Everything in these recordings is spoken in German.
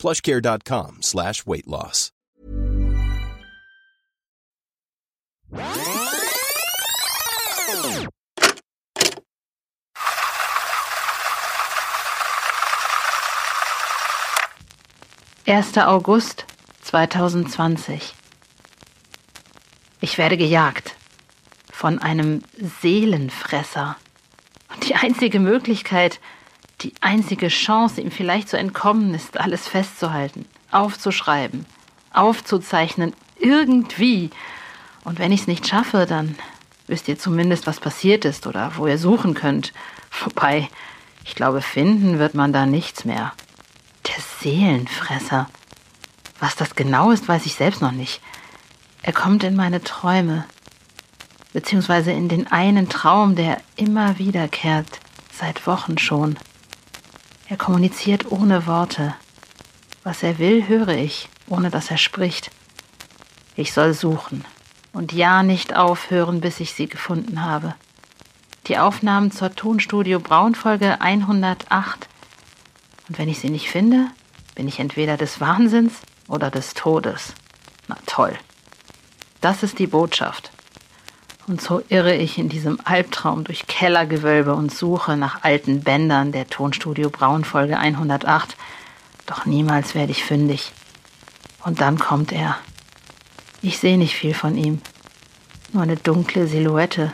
plushcare.com slash weight loss. Erster August 2020. Ich werde gejagt von einem Seelenfresser. Und die einzige Möglichkeit, die einzige Chance, ihm vielleicht zu entkommen, ist, alles festzuhalten, aufzuschreiben, aufzuzeichnen, irgendwie. Und wenn ich es nicht schaffe, dann wisst ihr zumindest, was passiert ist oder wo ihr suchen könnt. Wobei, ich glaube, finden wird man da nichts mehr. Der Seelenfresser. Was das genau ist, weiß ich selbst noch nicht. Er kommt in meine Träume, beziehungsweise in den einen Traum, der immer wiederkehrt, seit Wochen schon. Er kommuniziert ohne Worte. Was er will, höre ich, ohne dass er spricht. Ich soll suchen und ja nicht aufhören, bis ich sie gefunden habe. Die Aufnahmen zur Tonstudio Braunfolge 108. Und wenn ich sie nicht finde, bin ich entweder des Wahnsinns oder des Todes. Na toll. Das ist die Botschaft. Und so irre ich in diesem Albtraum durch Kellergewölbe und suche nach alten Bändern der Tonstudio Braun Folge 108. Doch niemals werde ich fündig. Und dann kommt er. Ich sehe nicht viel von ihm. Nur eine dunkle Silhouette.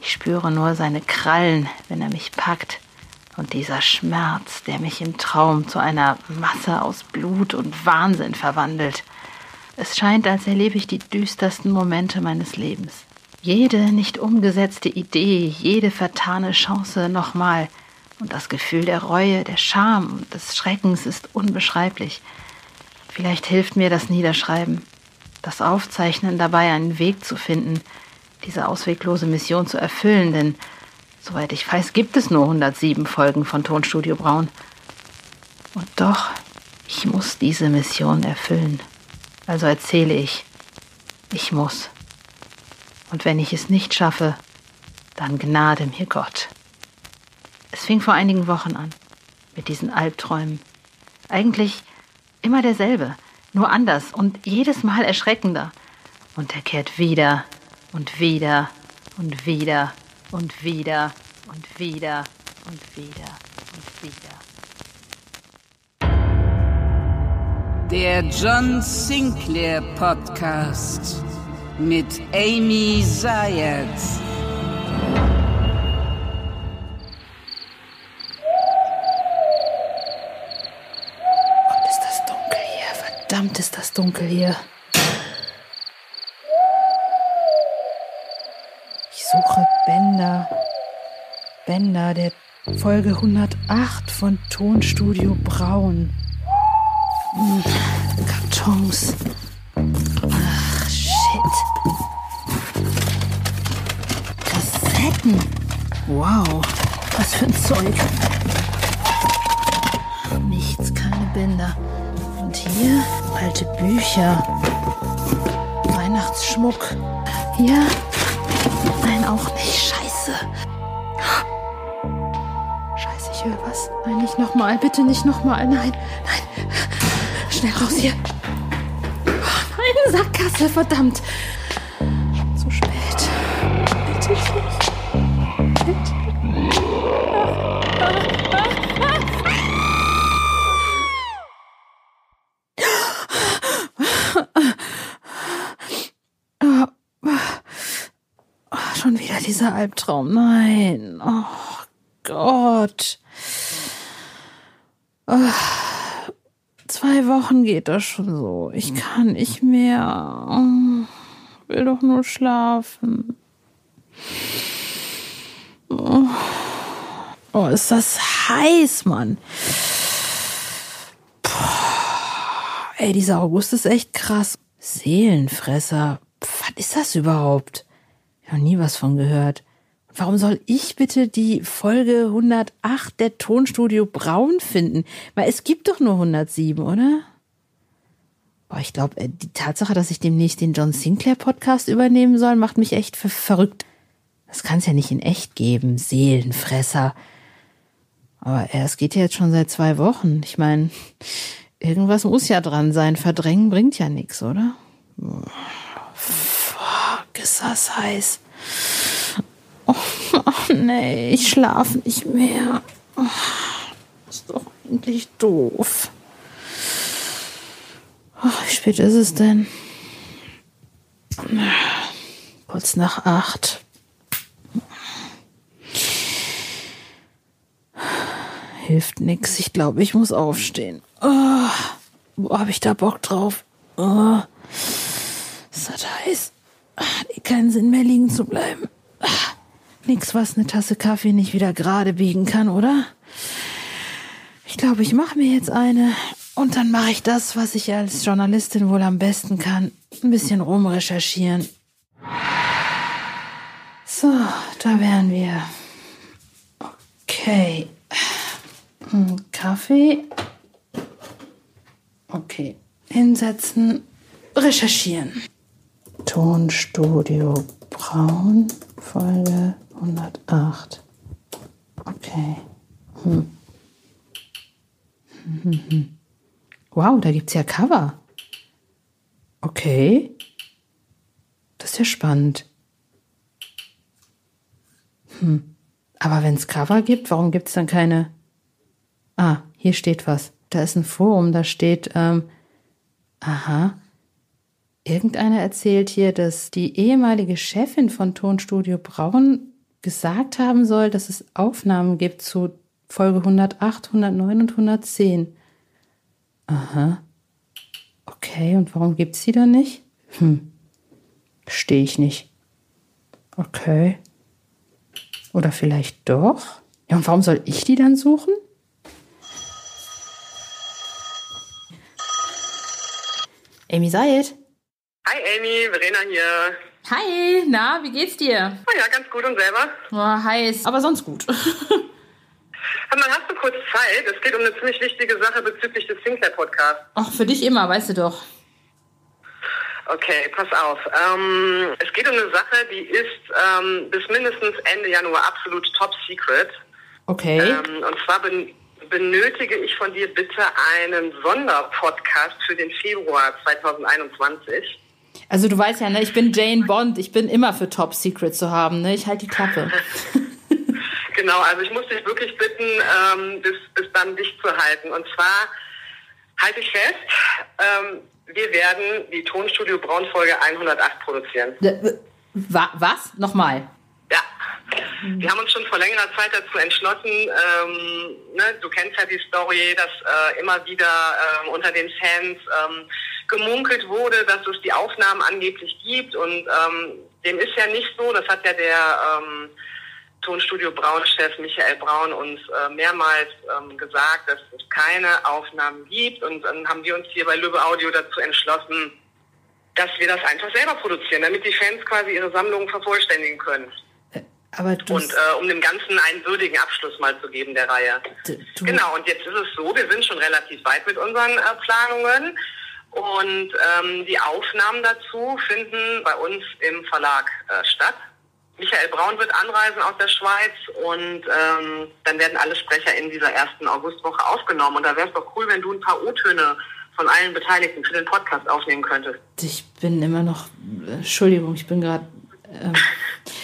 Ich spüre nur seine Krallen, wenn er mich packt. Und dieser Schmerz, der mich im Traum zu einer Masse aus Blut und Wahnsinn verwandelt. Es scheint, als erlebe ich die düstersten Momente meines Lebens. Jede nicht umgesetzte Idee, jede vertane Chance nochmal. Und das Gefühl der Reue, der Scham und des Schreckens ist unbeschreiblich. Vielleicht hilft mir das Niederschreiben, das Aufzeichnen dabei, einen Weg zu finden, diese ausweglose Mission zu erfüllen, denn soweit ich weiß, gibt es nur 107 Folgen von Tonstudio Braun. Und doch, ich muss diese Mission erfüllen. Also erzähle ich, ich muss. Und wenn ich es nicht schaffe, dann gnade mir Gott. Es fing vor einigen Wochen an, mit diesen Albträumen. Eigentlich immer derselbe, nur anders und jedes Mal erschreckender. Und er kehrt wieder und wieder und wieder und wieder und wieder und wieder und wieder. Der John Sinclair Podcast mit Amy Zayat. Gott, ist das dunkel hier. Verdammt ist das dunkel hier. Ich suche Bänder. Bänder der Folge 108 von Tonstudio Braun. Kartons. Ach, shit. Kassetten. Wow, was für ein Zeug. Nichts, keine Bänder. Und hier alte Bücher. Weihnachtsschmuck. Hier? Nein, auch nicht. Scheiße. Scheiße, ich höre was. Nein, nicht nochmal. Bitte nicht nochmal. Nein, nein. Schnell raus hier. Oh, nein, Sackgasse, verdammt. Zu spät. Bitte nicht. Bitte. Oh, schon wieder dieser Albtraum. Nein. Oh Gott. Oh, zwei Wochen geht das schon so. Ich kann nicht mehr. Oh, will doch nur schlafen. Oh, oh ist das heiß, Mann. Puh, ey, dieser August ist echt krass. Seelenfresser. Was ist das überhaupt? Ich habe nie was von gehört. Warum soll ich bitte die Folge 108 der Tonstudio Braun finden? Weil es gibt doch nur 107, oder? Boah, ich glaube, äh, die Tatsache, dass ich demnächst den John Sinclair Podcast übernehmen soll, macht mich echt ver verrückt. Das kann es ja nicht in echt geben, Seelenfresser. Aber es geht ja jetzt schon seit zwei Wochen. Ich meine, irgendwas muss ja dran sein. Verdrängen bringt ja nichts, oder? Fuck, ist das heiß. Oh, oh nee, ich schlafe nicht mehr. Oh, ist doch eigentlich doof. Oh, wie spät ist es denn? Kurz nach acht. Hilft nix. Ich glaube, ich muss aufstehen. Oh, wo habe ich da Bock drauf? Oh, ist das heiß? Hat eh keinen Sinn mehr liegen zu bleiben. Nix, was eine Tasse Kaffee nicht wieder gerade biegen kann, oder? Ich glaube, ich mache mir jetzt eine und dann mache ich das, was ich als Journalistin wohl am besten kann. Ein bisschen rumrecherchieren. So, da wären wir. Okay. Hm, Kaffee. Okay. Hinsetzen. Recherchieren. Tonstudio Braun, Folge 108. Okay. Hm. Hm, hm, hm. Wow, da gibt's ja Cover. Okay. Das ist ja spannend. Hm. Aber wenn es Cover gibt, warum gibt es dann keine. Ah, hier steht was. Da ist ein Forum, da steht, ähm, aha. Irgendeiner erzählt hier, dass die ehemalige Chefin von Tonstudio Braun gesagt haben soll, dass es Aufnahmen gibt zu Folge 108, 109 und 110. Aha. Okay, und warum gibt's die dann nicht? Hm. Verstehe ich nicht. Okay. Oder vielleicht doch? Ja, und warum soll ich die dann suchen? Amy Sayed. Hi Amy, Verena hier. Hi, na, wie geht's dir? Oh ja, ganz gut und selber? Oh, heiß, aber sonst gut. Mann, hast du kurz Zeit? Es geht um eine ziemlich wichtige Sache bezüglich des Sinclair-Podcasts. Ach, für dich immer, weißt du doch. Okay, pass auf. Ähm, es geht um eine Sache, die ist ähm, bis mindestens Ende Januar absolut top secret. Okay. Ähm, und zwar ben benötige ich von dir bitte einen Sonderpodcast für den Februar 2021. Also du weißt ja, ne, ich bin Jane Bond, ich bin immer für Top Secret zu haben, ne? Ich halte die Klappe. genau, also ich muss dich wirklich bitten, ähm, bis, bis dann dicht zu halten. Und zwar halte ich fest, ähm, wir werden die Tonstudio Braunfolge 108 produzieren. Was? Nochmal. Ja. Wir haben uns schon vor längerer Zeit dazu entschlossen, ähm, ne, du kennst ja die Story, dass äh, immer wieder äh, unter den Fans ähm, gemunkelt wurde, dass es die Aufnahmen angeblich gibt und ähm, dem ist ja nicht so, das hat ja der ähm, Tonstudio Braun-Chef Michael Braun uns äh, mehrmals ähm, gesagt, dass es keine Aufnahmen gibt und dann haben wir uns hier bei Löwe Audio dazu entschlossen, dass wir das einfach selber produzieren, damit die Fans quasi ihre Sammlungen vervollständigen können. Und äh, um dem Ganzen einen würdigen Abschluss mal zu geben der Reihe. Genau, und jetzt ist es so, wir sind schon relativ weit mit unseren äh, Planungen und ähm, die Aufnahmen dazu finden bei uns im Verlag äh, statt. Michael Braun wird anreisen aus der Schweiz und ähm, dann werden alle Sprecher in dieser ersten Augustwoche aufgenommen. Und da wäre es doch cool, wenn du ein paar O-Töne von allen Beteiligten für den Podcast aufnehmen könntest. Ich bin immer noch, Entschuldigung, ich bin gerade. Ähm, äh,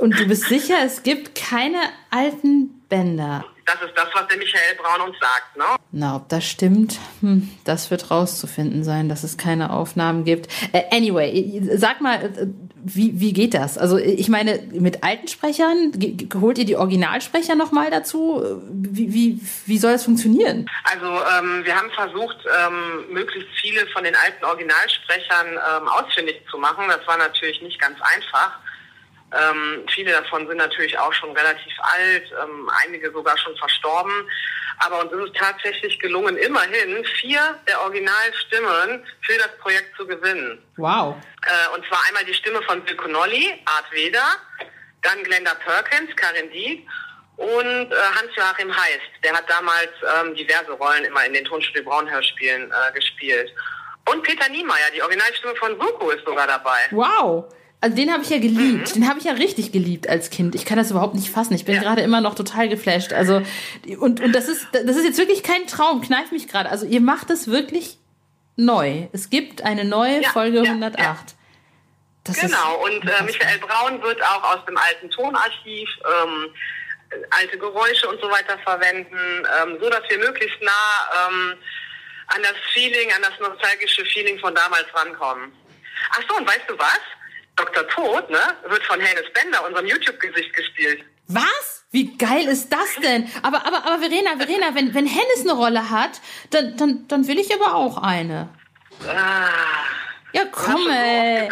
und du bist sicher, es gibt keine alten Bänder? Das ist das, was der Michael Braun uns sagt, ne? Na, ob das stimmt, hm, das wird rauszufinden sein, dass es keine Aufnahmen gibt. Äh, anyway, sag mal, äh, wie, wie geht das? Also ich meine, mit alten Sprechern, holt ihr die Originalsprecher nochmal dazu? Wie, wie, wie soll das funktionieren? Also ähm, wir haben versucht, ähm, möglichst viele von den alten Originalsprechern ähm, ausfindig zu machen. Das war natürlich nicht ganz einfach. Ähm, viele davon sind natürlich auch schon relativ alt, ähm, einige sogar schon verstorben. Aber uns ist es tatsächlich gelungen, immerhin vier der Originalstimmen für das Projekt zu gewinnen. Wow. Äh, und zwar einmal die Stimme von Bill Connolly, Art Veda, dann Glenda Perkins, Karin Diek und äh, Hans-Joachim Heist. Der hat damals ähm, diverse Rollen immer in den Tonstudio Braun-Hörspielen äh, gespielt. Und Peter Niemeyer, die Originalstimme von Suko, ist sogar dabei. Wow. Also den habe ich ja geliebt. Mhm. Den habe ich ja richtig geliebt als Kind. Ich kann das überhaupt nicht fassen. Ich bin ja. gerade immer noch total geflasht. Also und und das ist das ist jetzt wirklich kein Traum. Kneif mich gerade. Also ihr macht es wirklich neu. Es gibt eine neue ja, Folge ja, 108. genau. und äh, Michael Braun wird auch aus dem alten Tonarchiv ähm, alte Geräusche und so weiter verwenden, ähm, so dass wir möglichst nah ähm, an das Feeling, an das nostalgische Feeling von damals rankommen. Ach so, und weißt du was? Dr. Tod, ne, wird von Hannes Bender, unserem YouTube-Gesicht, gespielt. Was? Wie geil ist das denn? Aber, aber, aber Verena, Verena, wenn, wenn Hennes eine Rolle hat, dann, dann, dann will ich aber auch eine. Ah, ja, komm, ey.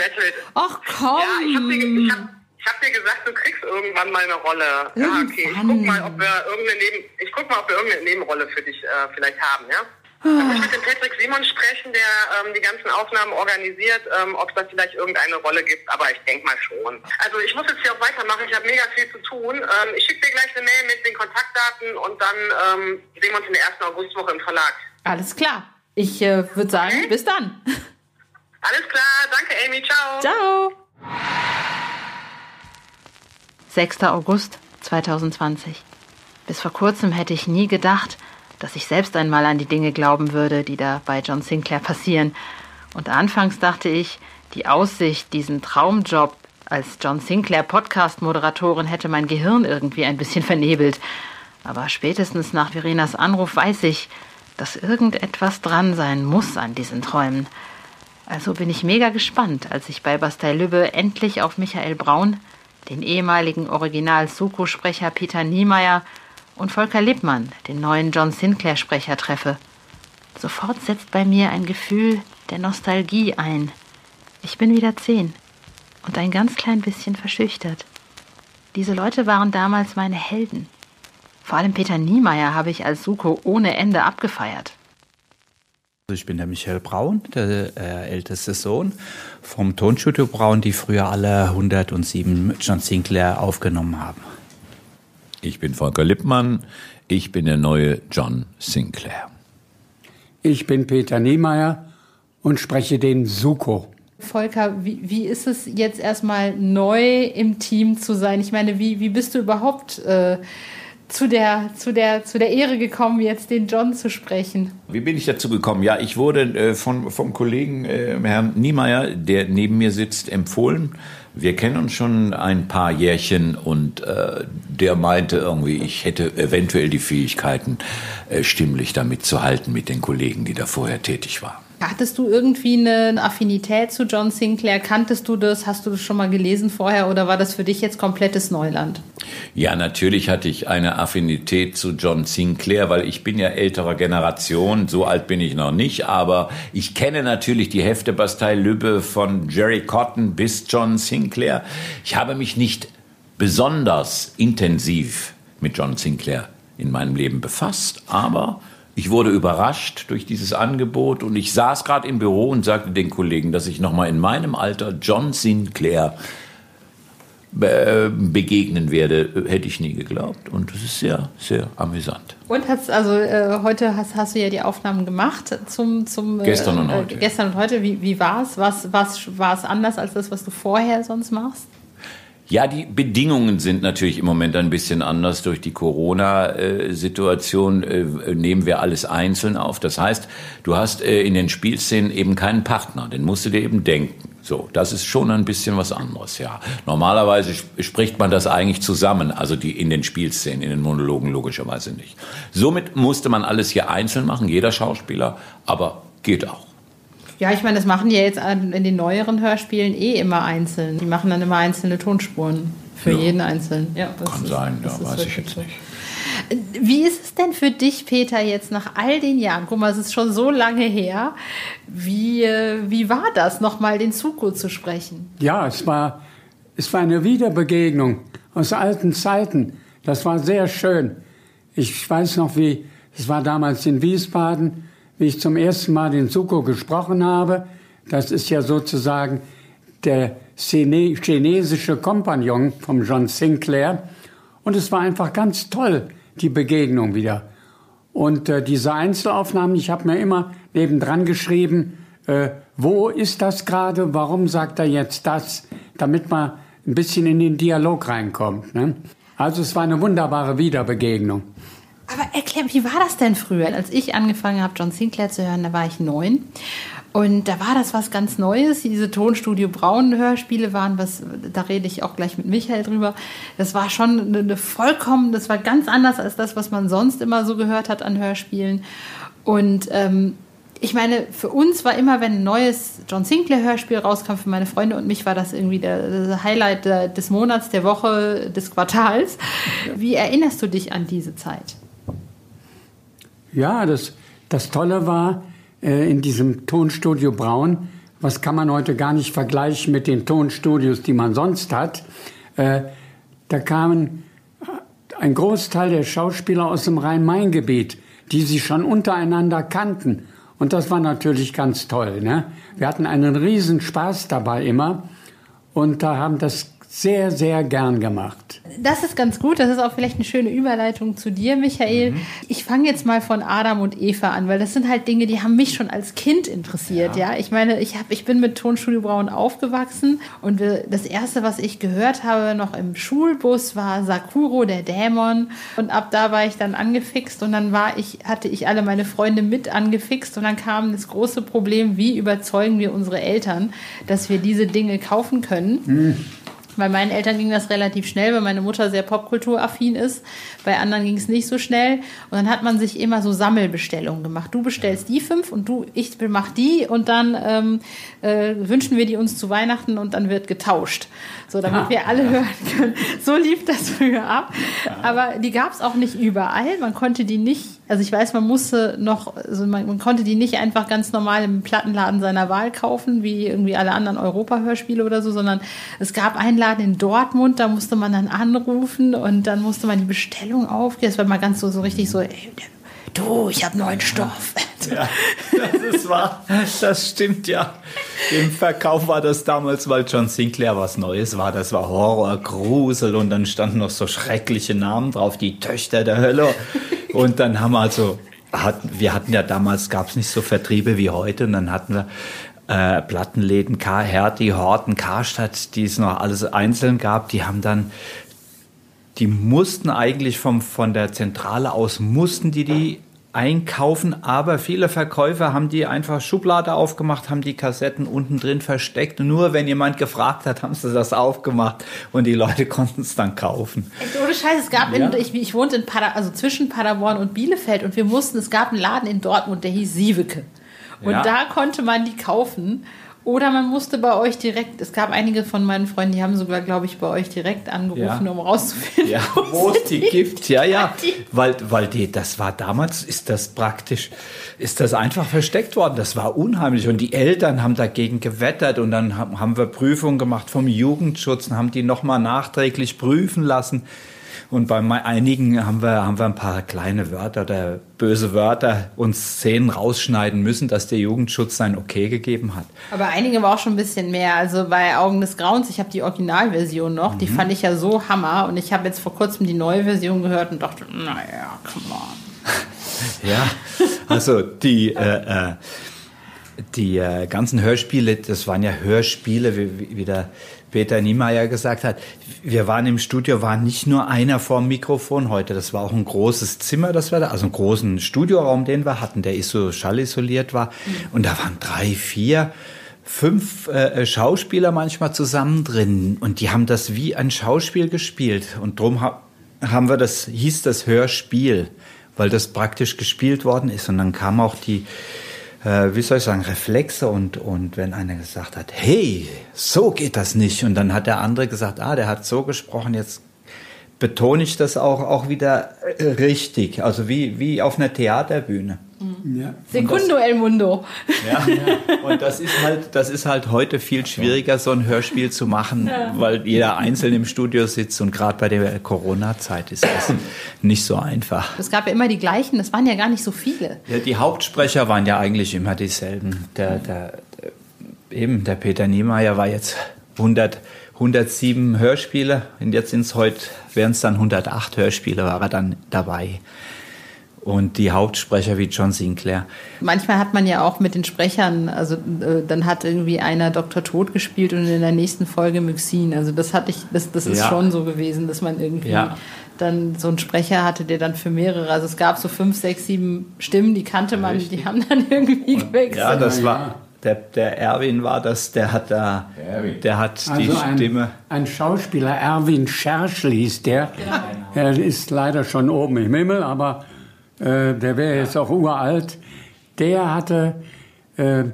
Ach, komm. Ja, ich hab, dir, ich, hab, ich hab dir gesagt, du kriegst irgendwann mal eine Rolle. Irgendwann. Ja, okay. Ich guck mal, ob wir irgendeine Neben, ich guck mal, ob wir irgendeine Nebenrolle für dich äh, vielleicht haben, ja? Da muss ich mit dem Patrick Simon sprechen, der ähm, die ganzen Aufnahmen organisiert, ähm, ob es da vielleicht irgendeine Rolle gibt, aber ich denke mal schon. Also ich muss jetzt hier auch weitermachen, ich habe mega viel zu tun. Ähm, ich schicke dir gleich eine Mail mit den Kontaktdaten und dann ähm, sehen wir uns in der ersten Augustwoche im Verlag. Alles klar. Ich äh, würde sagen, okay. bis dann. Alles klar, danke Amy, ciao. Ciao. 6. August 2020. Bis vor kurzem hätte ich nie gedacht, dass ich selbst einmal an die Dinge glauben würde, die da bei John Sinclair passieren. Und anfangs dachte ich, die Aussicht, diesen Traumjob als John Sinclair Podcast-Moderatorin hätte mein Gehirn irgendwie ein bisschen vernebelt. Aber spätestens nach Verenas Anruf weiß ich, dass irgendetwas dran sein muss an diesen Träumen. Also bin ich mega gespannt, als ich bei Bastei Lübbe endlich auf Michael Braun, den ehemaligen Original-Suko-Sprecher Peter Niemeyer und Volker Lippmann, den neuen John Sinclair-Sprecher, treffe. Sofort setzt bei mir ein Gefühl der Nostalgie ein. Ich bin wieder zehn und ein ganz klein bisschen verschüchtert. Diese Leute waren damals meine Helden. Vor allem Peter Niemeyer habe ich als Suko ohne Ende abgefeiert. Ich bin der Michael Braun, der äh, älteste Sohn vom Tonstudio Braun, die früher alle 107 John Sinclair aufgenommen haben. Ich bin Volker Lippmann. Ich bin der neue John Sinclair. Ich bin Peter Niemeyer und spreche den Suko. Volker, wie, wie ist es jetzt erstmal neu im Team zu sein? Ich meine, wie, wie bist du überhaupt äh, zu, der, zu, der, zu der Ehre gekommen, jetzt den John zu sprechen? Wie bin ich dazu gekommen? Ja, ich wurde äh, von, vom Kollegen äh, Herrn Niemeyer, der neben mir sitzt, empfohlen wir kennen uns schon ein paar Jährchen und äh, der meinte irgendwie, ich hätte eventuell die Fähigkeiten, äh, stimmlich damit zu halten mit den Kollegen, die da vorher tätig waren. Hattest du irgendwie eine Affinität zu John Sinclair? Kanntest du das? Hast du das schon mal gelesen vorher oder war das für dich jetzt komplettes Neuland? Ja, natürlich hatte ich eine Affinität zu John Sinclair, weil ich bin ja älterer Generation, so alt bin ich noch nicht, aber ich kenne natürlich die Hefte Bastei Lübbe von Jerry Cotton bis John Sinclair. Ich habe mich nicht besonders intensiv mit John Sinclair in meinem Leben befasst, aber ich wurde überrascht durch dieses Angebot und ich saß gerade im Büro und sagte den Kollegen, dass ich noch mal in meinem Alter John Sinclair begegnen werde, hätte ich nie geglaubt. Und das ist sehr, sehr amüsant. Und hast also äh, heute hast, hast du ja die Aufnahmen gemacht zum, zum äh, gestern und heute. Äh, gestern und heute. Wie, wie war es? War es anders als das, was du vorher sonst machst? Ja, die Bedingungen sind natürlich im Moment ein bisschen anders. Durch die Corona-Situation äh, nehmen wir alles einzeln auf. Das heißt, du hast äh, in den Spielszenen eben keinen Partner. Den musst du dir eben denken. So, das ist schon ein bisschen was anderes, ja. Normalerweise spricht man das eigentlich zusammen, also die in den Spielszenen, in den Monologen logischerweise nicht. Somit musste man alles hier einzeln machen, jeder Schauspieler, aber geht auch. Ja, ich meine, das machen die ja jetzt in den neueren Hörspielen eh immer einzeln. Die machen dann immer einzelne Tonspuren für ja. jeden einzelnen. Ja, Kann ist, sein, ja, weiß ich jetzt so. nicht. Wie ist es denn für dich, Peter, jetzt nach all den Jahren? Guck mal, es ist schon so lange her. Wie, äh, wie war das, nochmal den Zuko zu sprechen? Ja, es war, es war eine Wiederbegegnung aus alten Zeiten. Das war sehr schön. Ich weiß noch, wie Es war damals in Wiesbaden, wie ich zum ersten Mal den Suko gesprochen habe. Das ist ja sozusagen der chinesische Kompagnon vom John Sinclair. Und es war einfach ganz toll, die Begegnung wieder. Und äh, diese Einzelaufnahmen, ich habe mir immer nebendran geschrieben, äh, wo ist das gerade, warum sagt er jetzt das, damit man ein bisschen in den Dialog reinkommt. Ne? Also es war eine wunderbare Wiederbegegnung. Aber erklär, wie war das denn früher? Als ich angefangen habe, John Sinclair zu hören, da war ich neun. Und da war das was ganz Neues. Diese Tonstudio Braun Hörspiele waren was, da rede ich auch gleich mit Michael drüber. Das war schon eine, eine vollkommen, das war ganz anders als das, was man sonst immer so gehört hat an Hörspielen. Und ähm, ich meine, für uns war immer, wenn ein neues John Sinclair Hörspiel rauskam, für meine Freunde und mich war das irgendwie der, der Highlight des Monats, der Woche, des Quartals. Wie erinnerst du dich an diese Zeit? Ja, das, das Tolle war äh, in diesem Tonstudio Braun, was kann man heute gar nicht vergleichen mit den Tonstudios, die man sonst hat. Äh, da kamen ein Großteil der Schauspieler aus dem Rhein-Main-Gebiet, die sich schon untereinander kannten und das war natürlich ganz toll. Ne? Wir hatten einen riesen Spaß dabei immer und da haben das sehr, sehr gern gemacht. Das ist ganz gut. Das ist auch vielleicht eine schöne Überleitung zu dir, Michael. Mhm. Ich fange jetzt mal von Adam und Eva an, weil das sind halt Dinge, die haben mich schon als Kind interessiert. Ja, ja? ich meine, ich, hab, ich bin mit Tonstudio Braun aufgewachsen und das erste, was ich gehört habe, noch im Schulbus, war Sakuro, der Dämon. Und ab da war ich dann angefixt und dann war ich, hatte ich alle meine Freunde mit angefixt und dann kam das große Problem, wie überzeugen wir unsere Eltern, dass wir diese Dinge kaufen können. Mhm. Bei meinen Eltern ging das relativ schnell, weil meine Mutter sehr popkulturaffin ist. Bei anderen ging es nicht so schnell. Und dann hat man sich immer so Sammelbestellungen gemacht. Du bestellst die fünf und du, ich mach die und dann ähm, äh, wünschen wir die uns zu Weihnachten und dann wird getauscht. So, damit ja. wir alle hören können. So lief das früher ab. Aber die gab es auch nicht überall. Man konnte die nicht also ich weiß, man musste noch, also man, man, konnte die nicht einfach ganz normal im Plattenladen seiner Wahl kaufen, wie irgendwie alle anderen Europa-Hörspiele oder so, sondern es gab einen Laden in Dortmund, da musste man dann anrufen und dann musste man die Bestellung aufgeben. Das war mal ganz so, so richtig so, ey, du, ich habe neuen Stoff. Ja, das ist wahr. Das stimmt ja. Im Verkauf war das damals, weil John Sinclair was Neues war. Das war Horror, Grusel und dann standen noch so schreckliche Namen drauf, die Töchter der Hölle. Und dann haben wir also, hatten, wir hatten ja damals, gab es nicht so Vertriebe wie heute und dann hatten wir äh, Plattenläden, K. Hertie, Horten, Karstadt, die es noch alles einzeln gab, die haben dann die mussten eigentlich vom, von der Zentrale aus, mussten die die einkaufen, aber viele Verkäufer haben die einfach Schublade aufgemacht, haben die Kassetten unten drin versteckt. Nur wenn jemand gefragt hat, haben sie das aufgemacht und die Leute konnten es dann kaufen. Echt, ohne Scheiß, es gab, ja. in, ich, ich wohnte in Pader, also zwischen Paderborn und Bielefeld und wir mussten, es gab einen Laden in Dortmund, der hieß Sieveke. Und ja. da konnte man die kaufen. Oder man musste bei euch direkt, es gab einige von meinen Freunden, die haben sogar, glaube ich, bei euch direkt angerufen, ja. um rauszufinden, ja, wo es die gibt. Ja, ja, weil, weil die, das war damals, ist das praktisch, ist das einfach versteckt worden. Das war unheimlich. Und die Eltern haben dagegen gewettert und dann haben wir Prüfungen gemacht vom Jugendschutz und haben die nochmal nachträglich prüfen lassen. Und bei einigen haben wir, haben wir ein paar kleine Wörter oder böse Wörter und Szenen rausschneiden müssen, dass der Jugendschutz sein Okay gegeben hat. Aber einige war auch schon ein bisschen mehr. Also bei Augen des Grauens, ich habe die Originalversion noch, mhm. die fand ich ja so hammer. Und ich habe jetzt vor kurzem die neue Version gehört und dachte, naja, come on. ja, also die, äh, äh, die äh, ganzen Hörspiele, das waren ja Hörspiele, wie, wie der Peter Niemeyer gesagt hat, wir waren im Studio, war nicht nur einer vorm Mikrofon heute, das war auch ein großes Zimmer, das wir da, also einen großen Studioraum, den wir hatten, der ist so schallisoliert war. Und da waren drei, vier, fünf äh, Schauspieler manchmal zusammen drin. Und die haben das wie ein Schauspiel gespielt. Und drum ha haben wir das, hieß das Hörspiel, weil das praktisch gespielt worden ist. Und dann kam auch die, äh, wie soll ich sagen, Reflexe und, und wenn einer gesagt hat, hey, so geht das nicht. Und dann hat der andere gesagt, ah, der hat so gesprochen, jetzt betone ich das auch, auch wieder äh, richtig. Also wie, wie auf einer Theaterbühne. Ja. Secundo El Mundo. Ja, und das ist halt, das ist halt heute viel schwieriger, so ein Hörspiel zu machen, ja. weil jeder einzeln im Studio sitzt und gerade bei der Corona-Zeit ist das nicht so einfach. Es gab ja immer die gleichen, das waren ja gar nicht so viele. Ja, die Hauptsprecher waren ja eigentlich immer dieselben. Der, der, der eben, der Peter Niemeyer war jetzt 100, 107 Hörspiele und jetzt sind es heute, wären es dann 108 Hörspiele, war er dann dabei und die Hauptsprecher wie John Sinclair. Manchmal hat man ja auch mit den Sprechern, also äh, dann hat irgendwie einer Dr. Tod gespielt und in der nächsten Folge Myxin. Also das hatte ich, das, das ist ja. schon so gewesen, dass man irgendwie ja. dann so einen Sprecher hatte, der dann für mehrere, also es gab so fünf, sechs, sieben Stimmen, die kannte man, Richtig. die haben dann irgendwie und, gewechselt. Ja, das war, der, der Erwin war das, der hat da, der hat also die Stimme. Ein, ein Schauspieler, Erwin Scherschli ist der. Genau. Er ist leider schon oben im Himmel, aber äh, der wäre jetzt auch uralt, der hatte äh,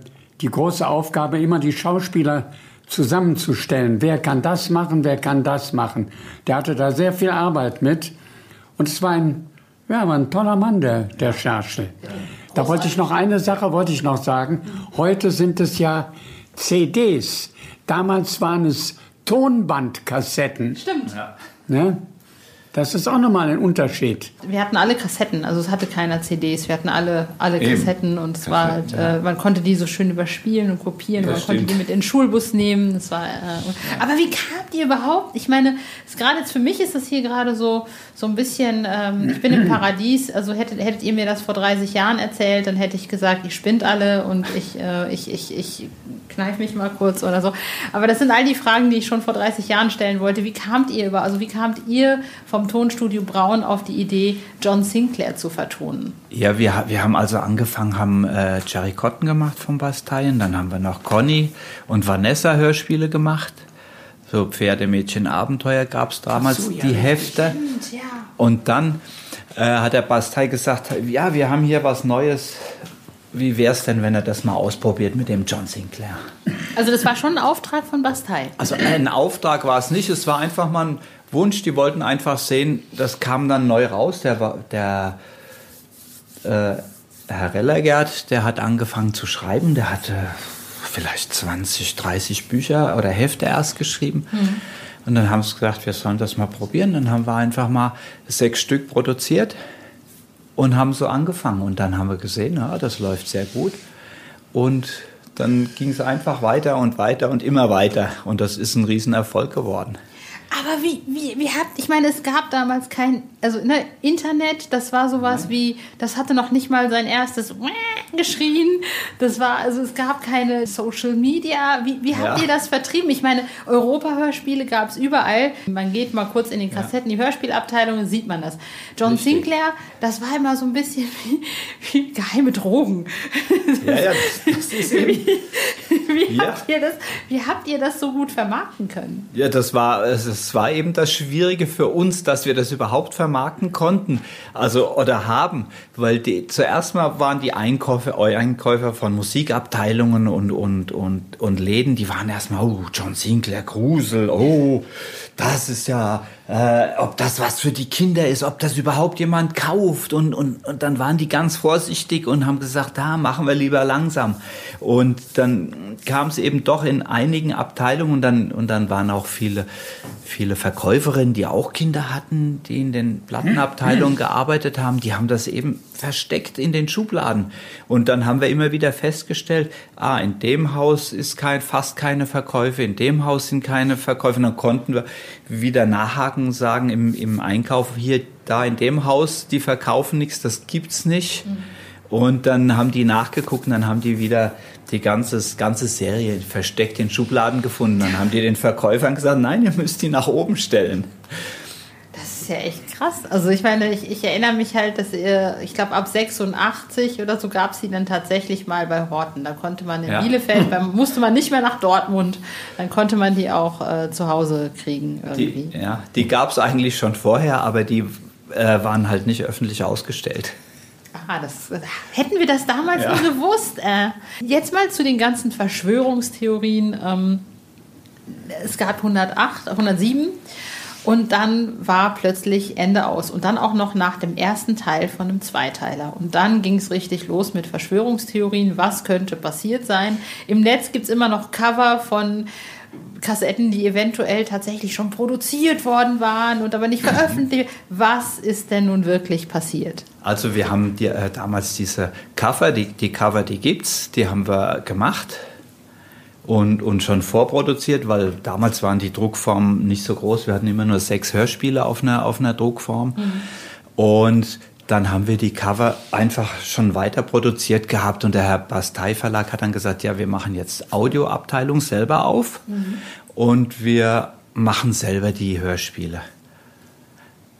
die große Aufgabe, immer die Schauspieler zusammenzustellen. Wer kann das machen, wer kann das machen. Der hatte da sehr viel Arbeit mit. Und es war ein, ja, war ein toller Mann, der, der Scherschel. Da wollte ich noch eine Sache wollte ich noch sagen. Heute sind es ja CDs. Damals waren es Tonbandkassetten. Stimmt. Ja. Ne? Das ist auch nochmal ein Unterschied. Wir hatten alle Kassetten, also es hatte keiner CDs, wir hatten alle, alle Kassetten und es war halt, ja. äh, man konnte die so schön überspielen und kopieren, das man stimmt. konnte die mit in den Schulbus nehmen. Das war, äh, aber wie kamt ihr überhaupt? Ich meine, gerade jetzt für mich ist das hier gerade so, so ein bisschen, ähm, ich bin im Paradies, also hättet, hättet ihr mir das vor 30 Jahren erzählt, dann hätte ich gesagt, ihr spinnt alle und ich, äh, ich, ich, ich kneif mich mal kurz oder so. Aber das sind all die Fragen, die ich schon vor 30 Jahren stellen wollte. Wie kamt ihr über, also wie kamt ihr vom Tonstudio Braun auf die Idee, John Sinclair zu vertonen? Ja, wir, wir haben also angefangen, haben äh, Jerry Cotton gemacht von Bastien, dann haben wir noch Conny und Vanessa Hörspiele gemacht. So Pferdemädchen Abenteuer gab es damals, so, ja, die Hefte. Stimmt, ja. Und dann äh, hat der Bastei gesagt, ja, wir haben hier was Neues wie wäre es denn, wenn er das mal ausprobiert mit dem John Sinclair? Also das war schon ein Auftrag von Bastei? Also ein Auftrag war es nicht, es war einfach mal ein Wunsch, die wollten einfach sehen, das kam dann neu raus, der, der äh, Herr Rellergert, der hat angefangen zu schreiben, der hatte vielleicht 20, 30 Bücher oder Hefte erst geschrieben. Mhm. Und dann haben sie gesagt, wir sollen das mal probieren. Dann haben wir einfach mal sechs Stück produziert und haben so angefangen. Und dann haben wir gesehen, ja, das läuft sehr gut. Und dann ging es einfach weiter und weiter und immer weiter. Und das ist ein Riesenerfolg geworden. Aber wie, wie, wie habt, ich meine, es gab damals kein, also ne, Internet, das war sowas wie, das hatte noch nicht mal sein erstes geschrien. Das war, also es gab keine Social Media. Wie, wie habt ja. ihr das vertrieben? Ich meine, Europa-Hörspiele gab es überall. Man geht mal kurz in den Kassetten, die Hörspielabteilung, sieht man das. John Richtig. Sinclair, das war immer so ein bisschen wie, wie geheime Drogen. Ja, ja, das, ist eben. Wie, wie, ja. habt ihr das, wie habt ihr das so gut vermarkten können? Ja, das war, es war eben das Schwierige für uns, dass wir das überhaupt vermarkten konnten. Also, oder haben. Weil die, zuerst mal waren die Einkäufe, Einkäufer von Musikabteilungen und, und, und, und Läden, die waren erstmal, oh, John Sinclair, Grusel, oh, das ist ja, äh, ob das was für die Kinder ist, ob das überhaupt jemand kauft. Und, und, und dann waren die ganz vorsichtig und haben gesagt, da machen wir lieber langsam. Und dann kam es eben doch in einigen Abteilungen und dann, und dann waren auch viele, viele Verkäuferinnen, die auch Kinder hatten, die in den Plattenabteilungen gearbeitet haben, die haben das eben versteckt in den Schubladen. Und dann haben wir immer wieder festgestellt, ah, in dem Haus ist kein, fast keine Verkäufe, in dem Haus sind keine Verkäufe. Und dann konnten wir wieder nachhaken, sagen im, im Einkauf, hier, da in dem Haus, die verkaufen nichts, das gibt's nicht. Mhm. Und dann haben die nachgeguckt und dann haben die wieder die ganze, ganze Serie versteckt in Schubladen gefunden. Dann haben die den Verkäufern gesagt, nein, ihr müsst die nach oben stellen. Das ist ja echt krass. Also ich meine, ich, ich erinnere mich halt, dass ihr, ich glaube ab 86 oder so gab es die dann tatsächlich mal bei Horten. Da konnte man in ja. Bielefeld, da musste man nicht mehr nach Dortmund, dann konnte man die auch äh, zu Hause kriegen. Irgendwie. Die, ja, die gab es eigentlich schon vorher, aber die äh, waren halt nicht öffentlich ausgestellt. Ah, das, hätten wir das damals ja. nur gewusst. Äh, jetzt mal zu den ganzen Verschwörungstheorien. Ähm, es gab 108, 107 Und dann war plötzlich Ende aus. Und dann auch noch nach dem ersten Teil von einem Zweiteiler. Und dann ging es richtig los mit Verschwörungstheorien. Was könnte passiert sein? Im Netz gibt es immer noch Cover von Kassetten, die eventuell tatsächlich schon produziert worden waren und aber nicht veröffentlicht. Was ist denn nun wirklich passiert? Also wir haben die, äh, damals diese Cover, die, die Cover, die gibt's, die haben wir gemacht und, und schon vorproduziert, weil damals waren die Druckformen nicht so groß. Wir hatten immer nur sechs Hörspiele auf einer, auf einer Druckform. Mhm. Und dann haben wir die Cover einfach schon weiter produziert gehabt und der Herr Bastei Verlag hat dann gesagt, ja, wir machen jetzt Audioabteilung selber auf mhm. und wir machen selber die Hörspiele.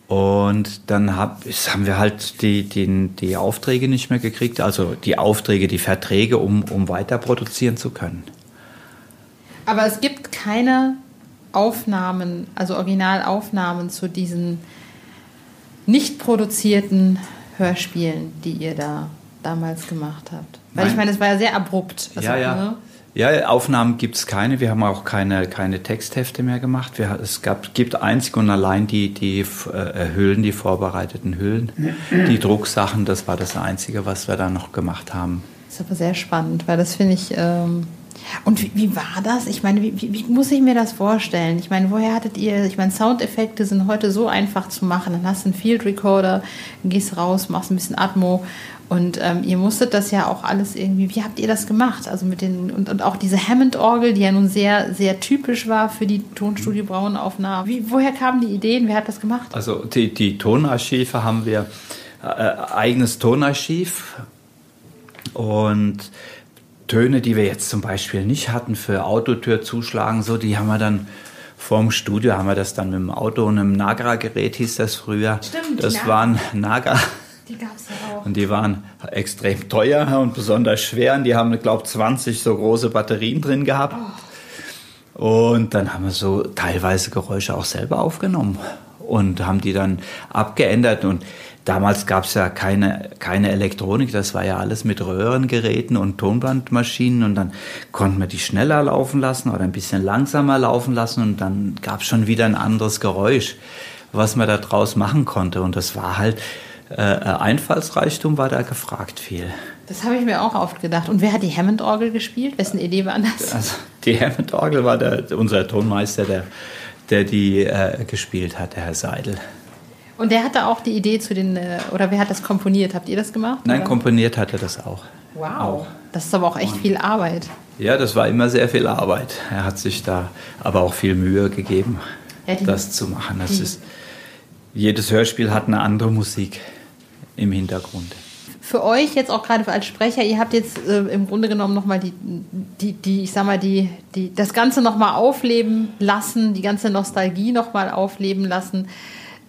Und dann hab, haben wir halt die, die, die Aufträge nicht mehr gekriegt, also die Aufträge, die Verträge, um, um weiter produzieren zu können. Aber es gibt keine Aufnahmen, also Originalaufnahmen zu diesen nicht produzierten Hörspielen, die ihr da damals gemacht habt. Weil Nein. ich meine, es war ja sehr abrupt. Also, ja, ja. Ne? Ja, Aufnahmen gibt es keine. Wir haben auch keine, keine Texthefte mehr gemacht. Wir, es gab, gibt einzig und allein die, die äh, Hüllen, die vorbereiteten Hüllen. Die Drucksachen, das war das Einzige, was wir da noch gemacht haben. Das ist aber sehr spannend, weil das finde ich. Ähm und wie, wie, war das? Ich meine, wie, wie, muss ich mir das vorstellen? Ich meine, woher hattet ihr, ich meine, Soundeffekte sind heute so einfach zu machen. Dann hast du einen Field Recorder, gehst raus, machst ein bisschen Atmo und ähm, ihr musstet das ja auch alles irgendwie, wie habt ihr das gemacht? Also mit den, und, und auch diese Hammond-Orgel, die ja nun sehr, sehr typisch war für die Tonstudio Braunaufnahmen. Wie, woher kamen die Ideen? Wer hat das gemacht? Also die, die Tonarchive haben wir, äh, eigenes Tonarchiv und Töne, die wir jetzt zum Beispiel nicht hatten für Autotür zuschlagen, so, die haben wir dann vorm Studio, haben wir das dann mit dem Auto und einem Nagra-Gerät hieß das früher. Stimmt, das waren Nagra. Die gab es ja auch. Und die waren extrem teuer und besonders schwer. Und die haben, glaube ich, 20 so große Batterien drin gehabt. Oh. Und dann haben wir so teilweise Geräusche auch selber aufgenommen und haben die dann abgeändert. Und Damals gab es ja keine, keine Elektronik, das war ja alles mit Röhrengeräten und Tonbandmaschinen und dann konnten wir die schneller laufen lassen oder ein bisschen langsamer laufen lassen und dann gab es schon wieder ein anderes Geräusch, was man da draus machen konnte und das war halt, äh, Einfallsreichtum war da gefragt viel. Das habe ich mir auch oft gedacht. Und wer hat die Hammond-Orgel gespielt? Wessen Idee war das? Also, die Hammond-Orgel war der, unser Tonmeister, der, der die äh, gespielt hat, der Herr Seidel. Und der hatte auch die Idee zu den, äh, oder wer hat das komponiert? Habt ihr das gemacht? Nein, oder? komponiert hat er das auch. Wow. Auch. Das ist aber auch echt viel Arbeit. Ja, das war immer sehr viel Arbeit. Er hat sich da aber auch viel Mühe gegeben, ja, das zu machen. Das ist, jedes Hörspiel hat eine andere Musik im Hintergrund. Für euch jetzt auch gerade als Sprecher, ihr habt jetzt äh, im Grunde genommen nochmal die, die, die, ich sag mal, die, die, das Ganze nochmal aufleben lassen, die ganze Nostalgie nochmal aufleben lassen.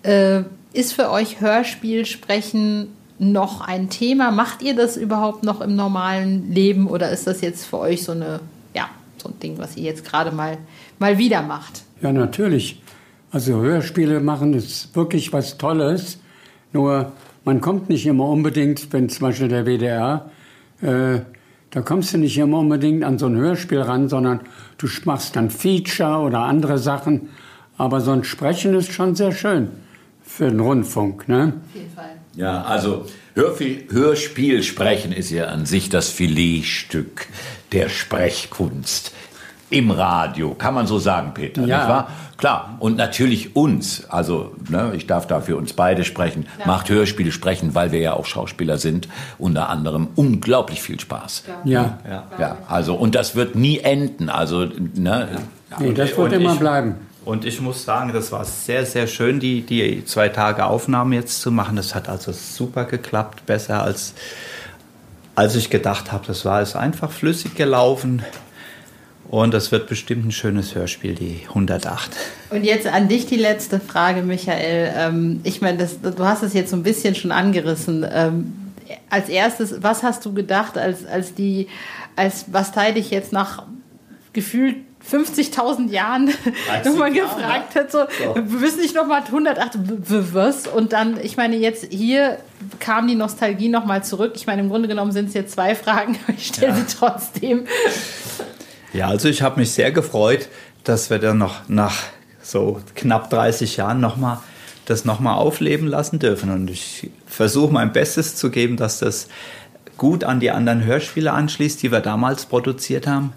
Äh, ist für euch Hörspielsprechen noch ein Thema? Macht ihr das überhaupt noch im normalen Leben oder ist das jetzt für euch so eine, ja, so ein Ding, was ihr jetzt gerade mal, mal wieder macht? Ja, natürlich. Also Hörspiele machen ist wirklich was Tolles. Nur man kommt nicht immer unbedingt, wenn zum Beispiel der WDR, äh, da kommst du nicht immer unbedingt an so ein Hörspiel ran, sondern du machst dann Feature oder andere Sachen. Aber so ein Sprechen ist schon sehr schön für den Rundfunk. Ne? Auf jeden Fall. Ja, also Hörspiel, Hörspiel sprechen ist ja an sich das Filetstück der Sprechkunst. Im Radio, kann man so sagen, Peter, ja. nicht wahr? Klar, und natürlich uns, also ne, ich darf da für uns beide sprechen, ja. macht Hörspiel sprechen, weil wir ja auch Schauspieler sind, unter anderem unglaublich viel Spaß. Ja. Ja, ja. also und das wird nie enden, also ne, ja. Nee, das wird immer bleiben. Und ich muss sagen, das war sehr, sehr schön, die, die zwei Tage Aufnahme jetzt zu machen. Das hat also super geklappt, besser als, als ich gedacht habe. Das war es einfach flüssig gelaufen. Und das wird bestimmt ein schönes Hörspiel, die 108. Und jetzt an dich die letzte Frage, Michael. Ähm, ich meine, du hast es jetzt so ein bisschen schon angerissen. Ähm, als erstes, was hast du gedacht, als, als die, als was Teil dich jetzt nach gefühlt 50.000 Jahren nochmal gefragt hat, so, so. wir wissen nicht nochmal 108, was? Und dann, ich meine, jetzt hier kam die Nostalgie nochmal zurück. Ich meine, im Grunde genommen sind es jetzt zwei Fragen, aber ich stelle ja. sie trotzdem. Ja, also ich habe mich sehr gefreut, dass wir dann noch nach so knapp 30 Jahren nochmal das nochmal aufleben lassen dürfen. Und ich versuche mein Bestes zu geben, dass das gut an die anderen Hörspiele anschließt, die wir damals produziert haben.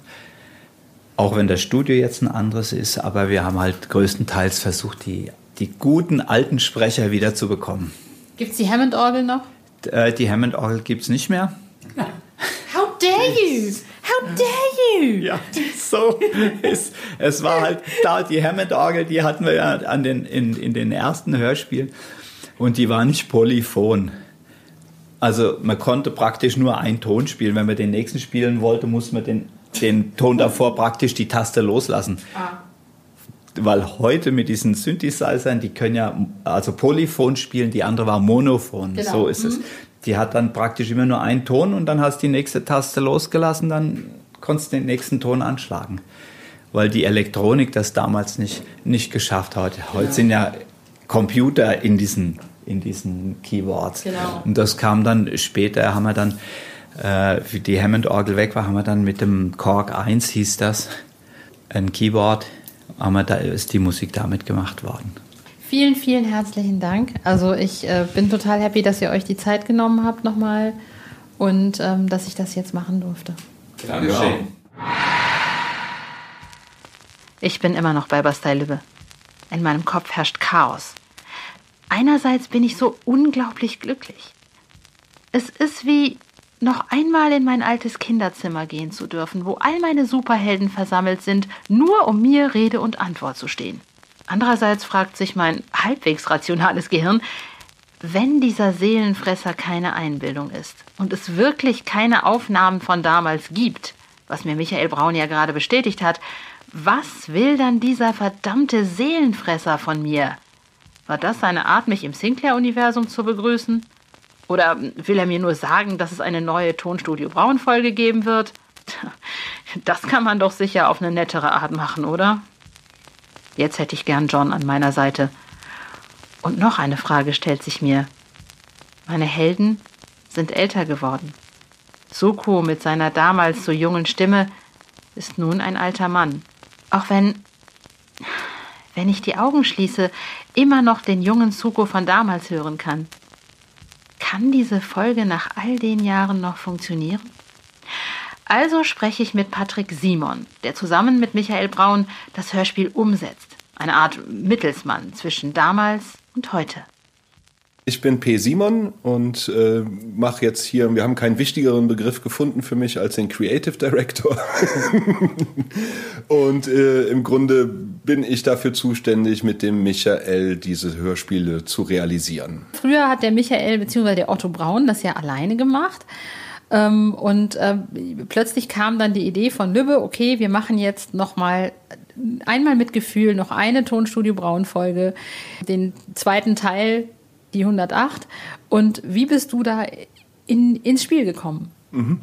Auch wenn das Studio jetzt ein anderes ist, aber wir haben halt größtenteils versucht, die, die guten alten Sprecher wieder zu bekommen. Gibt es die Hammond-Orgel noch? Äh, die Hammond-Orgel gibt es nicht mehr. How dare you! How dare you! Ja, so ist. Es war halt da, die Hammond-Orgel, die hatten wir ja an den, in, in den ersten Hörspielen und die war nicht polyphon. Also man konnte praktisch nur einen Ton spielen. Wenn man den nächsten spielen wollte, musste man den, den Ton davor praktisch die Taste loslassen. Ah. Weil heute mit diesen Synthesizern, die können ja also Polyphon spielen, die andere war Monophon. Genau. So ist mhm. es. Die hat dann praktisch immer nur einen Ton und dann hast du die nächste Taste losgelassen, dann konntest du den nächsten Ton anschlagen. Weil die Elektronik das damals nicht, nicht geschafft hat. Heute ja. sind ja Computer in diesen, in diesen Keyboards. Genau. Und das kam dann später, haben wir dann, äh, wie die Hammond-Orgel weg war, haben wir dann mit dem Korg 1, hieß das, ein Keyboard, haben wir, da ist die Musik damit gemacht worden. Vielen, vielen herzlichen Dank. Also ich äh, bin total happy, dass ihr euch die Zeit genommen habt nochmal und ähm, dass ich das jetzt machen durfte. Dankeschön. Ich bin immer noch bei Bastei Lübbe. In meinem Kopf herrscht Chaos. Einerseits bin ich so unglaublich glücklich. Es ist wie noch einmal in mein altes Kinderzimmer gehen zu dürfen, wo all meine Superhelden versammelt sind, nur um mir Rede und Antwort zu stehen. Andererseits fragt sich mein halbwegs rationales Gehirn, wenn dieser Seelenfresser keine Einbildung ist und es wirklich keine Aufnahmen von damals gibt, was mir Michael Braun ja gerade bestätigt hat, was will dann dieser verdammte Seelenfresser von mir? War das seine Art, mich im Sinclair-Universum zu begrüßen? Oder will er mir nur sagen, dass es eine neue Tonstudio Braun-Folge geben wird? Das kann man doch sicher auf eine nettere Art machen, oder? Jetzt hätte ich gern John an meiner Seite. Und noch eine Frage stellt sich mir. Meine Helden sind älter geworden. Suko mit seiner damals so jungen Stimme ist nun ein alter Mann. Auch wenn, wenn ich die Augen schließe, immer noch den jungen Suko von damals hören kann. Kann diese Folge nach all den Jahren noch funktionieren? Also spreche ich mit Patrick Simon, der zusammen mit Michael Braun das Hörspiel umsetzt. Eine Art Mittelsmann zwischen damals und heute. Ich bin P. Simon und äh, mache jetzt hier, wir haben keinen wichtigeren Begriff gefunden für mich als den Creative Director. und äh, im Grunde bin ich dafür zuständig, mit dem Michael diese Hörspiele zu realisieren. Früher hat der Michael bzw. der Otto Braun das ja alleine gemacht. Ähm, und äh, plötzlich kam dann die Idee von Lübbe, okay, wir machen jetzt nochmal einmal mit Gefühl noch eine Tonstudio Braun Folge, den zweiten Teil, die 108. Und wie bist du da in, ins Spiel gekommen? Mhm.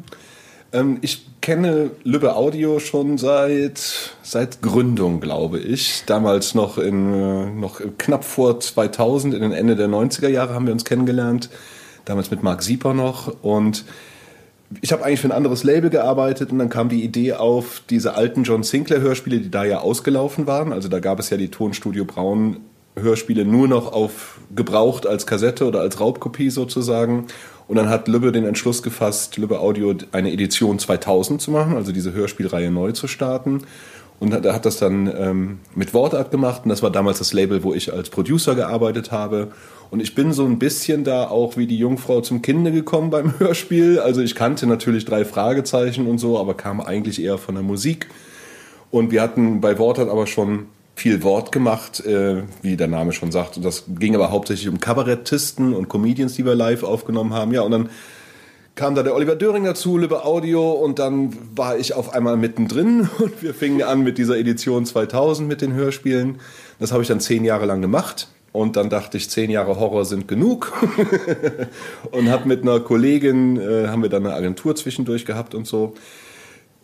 Ähm, ich kenne Lübbe Audio schon seit, seit Gründung, glaube ich. Damals noch, in, äh, noch knapp vor 2000, in den Ende der 90er Jahre haben wir uns kennengelernt. Damals mit Marc Sieper noch. Und ich habe eigentlich für ein anderes Label gearbeitet und dann kam die Idee auf, diese alten John Sinclair Hörspiele, die da ja ausgelaufen waren. Also da gab es ja die Tonstudio Braun Hörspiele nur noch auf gebraucht als Kassette oder als Raubkopie sozusagen. Und dann hat Lübbe den Entschluss gefasst, Lübbe Audio eine Edition 2000 zu machen, also diese Hörspielreihe neu zu starten. Und er hat das dann ähm, mit Wortart gemacht und das war damals das Label, wo ich als Producer gearbeitet habe. Und ich bin so ein bisschen da auch wie die Jungfrau zum Kinde gekommen beim Hörspiel. Also ich kannte natürlich drei Fragezeichen und so, aber kam eigentlich eher von der Musik. Und wir hatten bei Wortart aber schon viel Wort gemacht, äh, wie der Name schon sagt. Und das ging aber hauptsächlich um Kabarettisten und Comedians, die wir live aufgenommen haben. Ja, und dann kam da der Oliver Döring dazu, Liebe Audio, und dann war ich auf einmal mittendrin und wir fingen an mit dieser Edition 2000 mit den Hörspielen. Das habe ich dann zehn Jahre lang gemacht. Und dann dachte ich, zehn Jahre Horror sind genug. und habe mit einer Kollegin, äh, haben wir dann eine Agentur zwischendurch gehabt und so.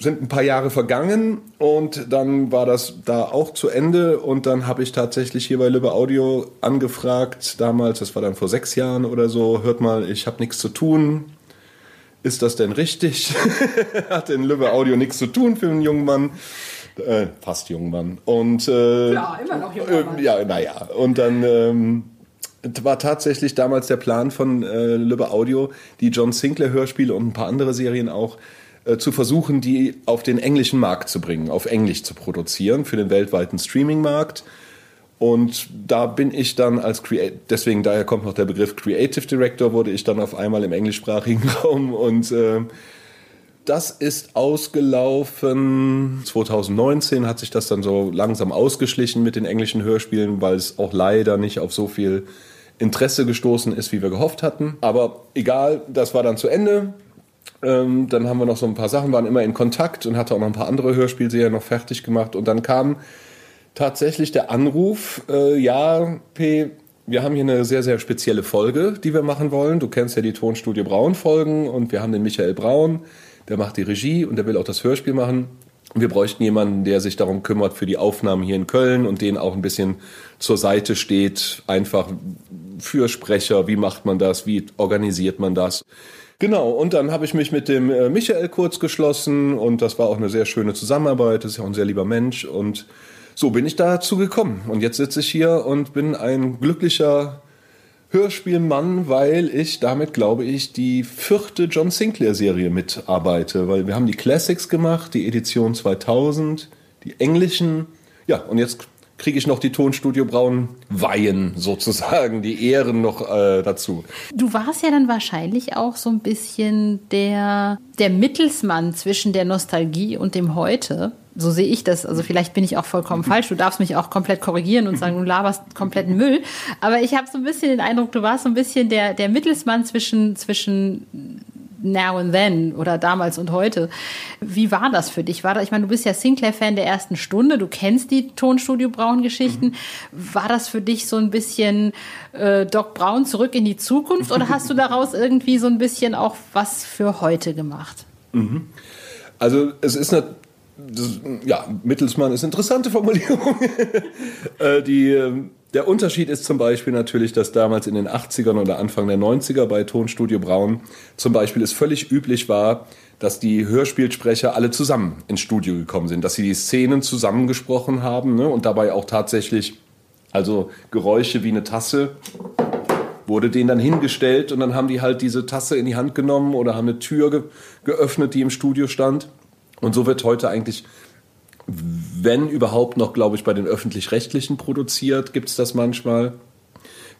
Sind ein paar Jahre vergangen und dann war das da auch zu Ende. Und dann habe ich tatsächlich hier bei Lübbe Audio angefragt, damals, das war dann vor sechs Jahren oder so, hört mal, ich habe nichts zu tun. Ist das denn richtig? Hat in Lübbe Audio nichts zu tun für einen jungen Mann Äh, fast Jungmann. Und, äh, Ja, immer noch junger Mann. Äh, ja, naja. Und dann ähm, war tatsächlich damals der Plan von äh, Lübbe Audio, die John Sinclair Hörspiele und ein paar andere Serien auch äh, zu versuchen, die auf den englischen Markt zu bringen, auf Englisch zu produzieren für den weltweiten Streaming-Markt. Und da bin ich dann als Creative, deswegen daher kommt noch der Begriff Creative Director, wurde ich dann auf einmal im englischsprachigen Raum und äh, das ist ausgelaufen. 2019 hat sich das dann so langsam ausgeschlichen mit den englischen Hörspielen, weil es auch leider nicht auf so viel Interesse gestoßen ist, wie wir gehofft hatten. Aber egal, das war dann zu Ende. Ähm, dann haben wir noch so ein paar Sachen, waren immer in Kontakt und hatte auch noch ein paar andere Hörspielserien noch fertig gemacht. Und dann kam tatsächlich der Anruf, äh, ja, P, wir haben hier eine sehr, sehr spezielle Folge, die wir machen wollen. Du kennst ja die Tonstudio Braun Folgen und wir haben den Michael Braun, der macht die Regie und der will auch das Hörspiel machen. Wir bräuchten jemanden, der sich darum kümmert für die Aufnahmen hier in Köln und den auch ein bisschen zur Seite steht, einfach für Sprecher, wie macht man das, wie organisiert man das. Genau, und dann habe ich mich mit dem äh, Michael kurz geschlossen und das war auch eine sehr schöne Zusammenarbeit, das ist ja auch ein sehr lieber Mensch und so bin ich dazu gekommen. Und jetzt sitze ich hier und bin ein glücklicher Hörspielmann, weil ich damit, glaube ich, die vierte John Sinclair-Serie mitarbeite. Weil wir haben die Classics gemacht, die Edition 2000, die englischen. Ja, und jetzt kriege ich noch die Tonstudio Braun Weihen sozusagen, die Ehren noch äh, dazu. Du warst ja dann wahrscheinlich auch so ein bisschen der, der Mittelsmann zwischen der Nostalgie und dem Heute. So sehe ich das. Also vielleicht bin ich auch vollkommen falsch. Du darfst mich auch komplett korrigieren und sagen, du laberst kompletten Müll. Aber ich habe so ein bisschen den Eindruck, du warst so ein bisschen der, der Mittelsmann zwischen, zwischen Now and Then oder damals und heute. Wie war das für dich? War das, ich meine, du bist ja Sinclair-Fan der ersten Stunde, du kennst die Tonstudio Braun-Geschichten. War das für dich so ein bisschen äh, Doc Braun zurück in die Zukunft oder hast du daraus irgendwie so ein bisschen auch was für heute gemacht? Also es ist eine, das, ja, Mittelsmann ist eine interessante Formulierung. äh, die, ähm, der Unterschied ist zum Beispiel natürlich, dass damals in den 80ern oder Anfang der 90er bei Tonstudio Braun zum Beispiel es völlig üblich war, dass die Hörspielsprecher alle zusammen ins Studio gekommen sind, dass sie die Szenen zusammengesprochen haben ne, und dabei auch tatsächlich also Geräusche wie eine Tasse wurde denen dann hingestellt und dann haben die halt diese Tasse in die Hand genommen oder haben eine Tür ge geöffnet, die im Studio stand. Und so wird heute eigentlich, wenn überhaupt noch, glaube ich, bei den öffentlich-rechtlichen produziert, gibt es das manchmal.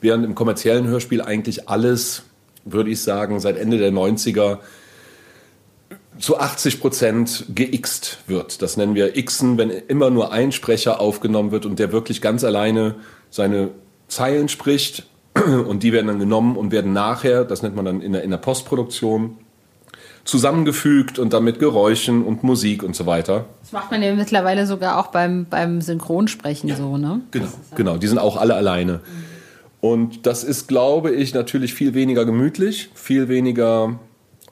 Während im kommerziellen Hörspiel eigentlich alles, würde ich sagen, seit Ende der 90er zu 80 Prozent geixt wird. Das nennen wir Xen, wenn immer nur ein Sprecher aufgenommen wird und der wirklich ganz alleine seine Zeilen spricht und die werden dann genommen und werden nachher, das nennt man dann in der, in der Postproduktion, zusammengefügt und dann mit Geräuschen und Musik und so weiter. Das macht man ja mittlerweile sogar auch beim, beim Synchronsprechen so, ne? Genau, genau. Die sind auch alle alleine. Und das ist, glaube ich, natürlich viel weniger gemütlich, viel weniger,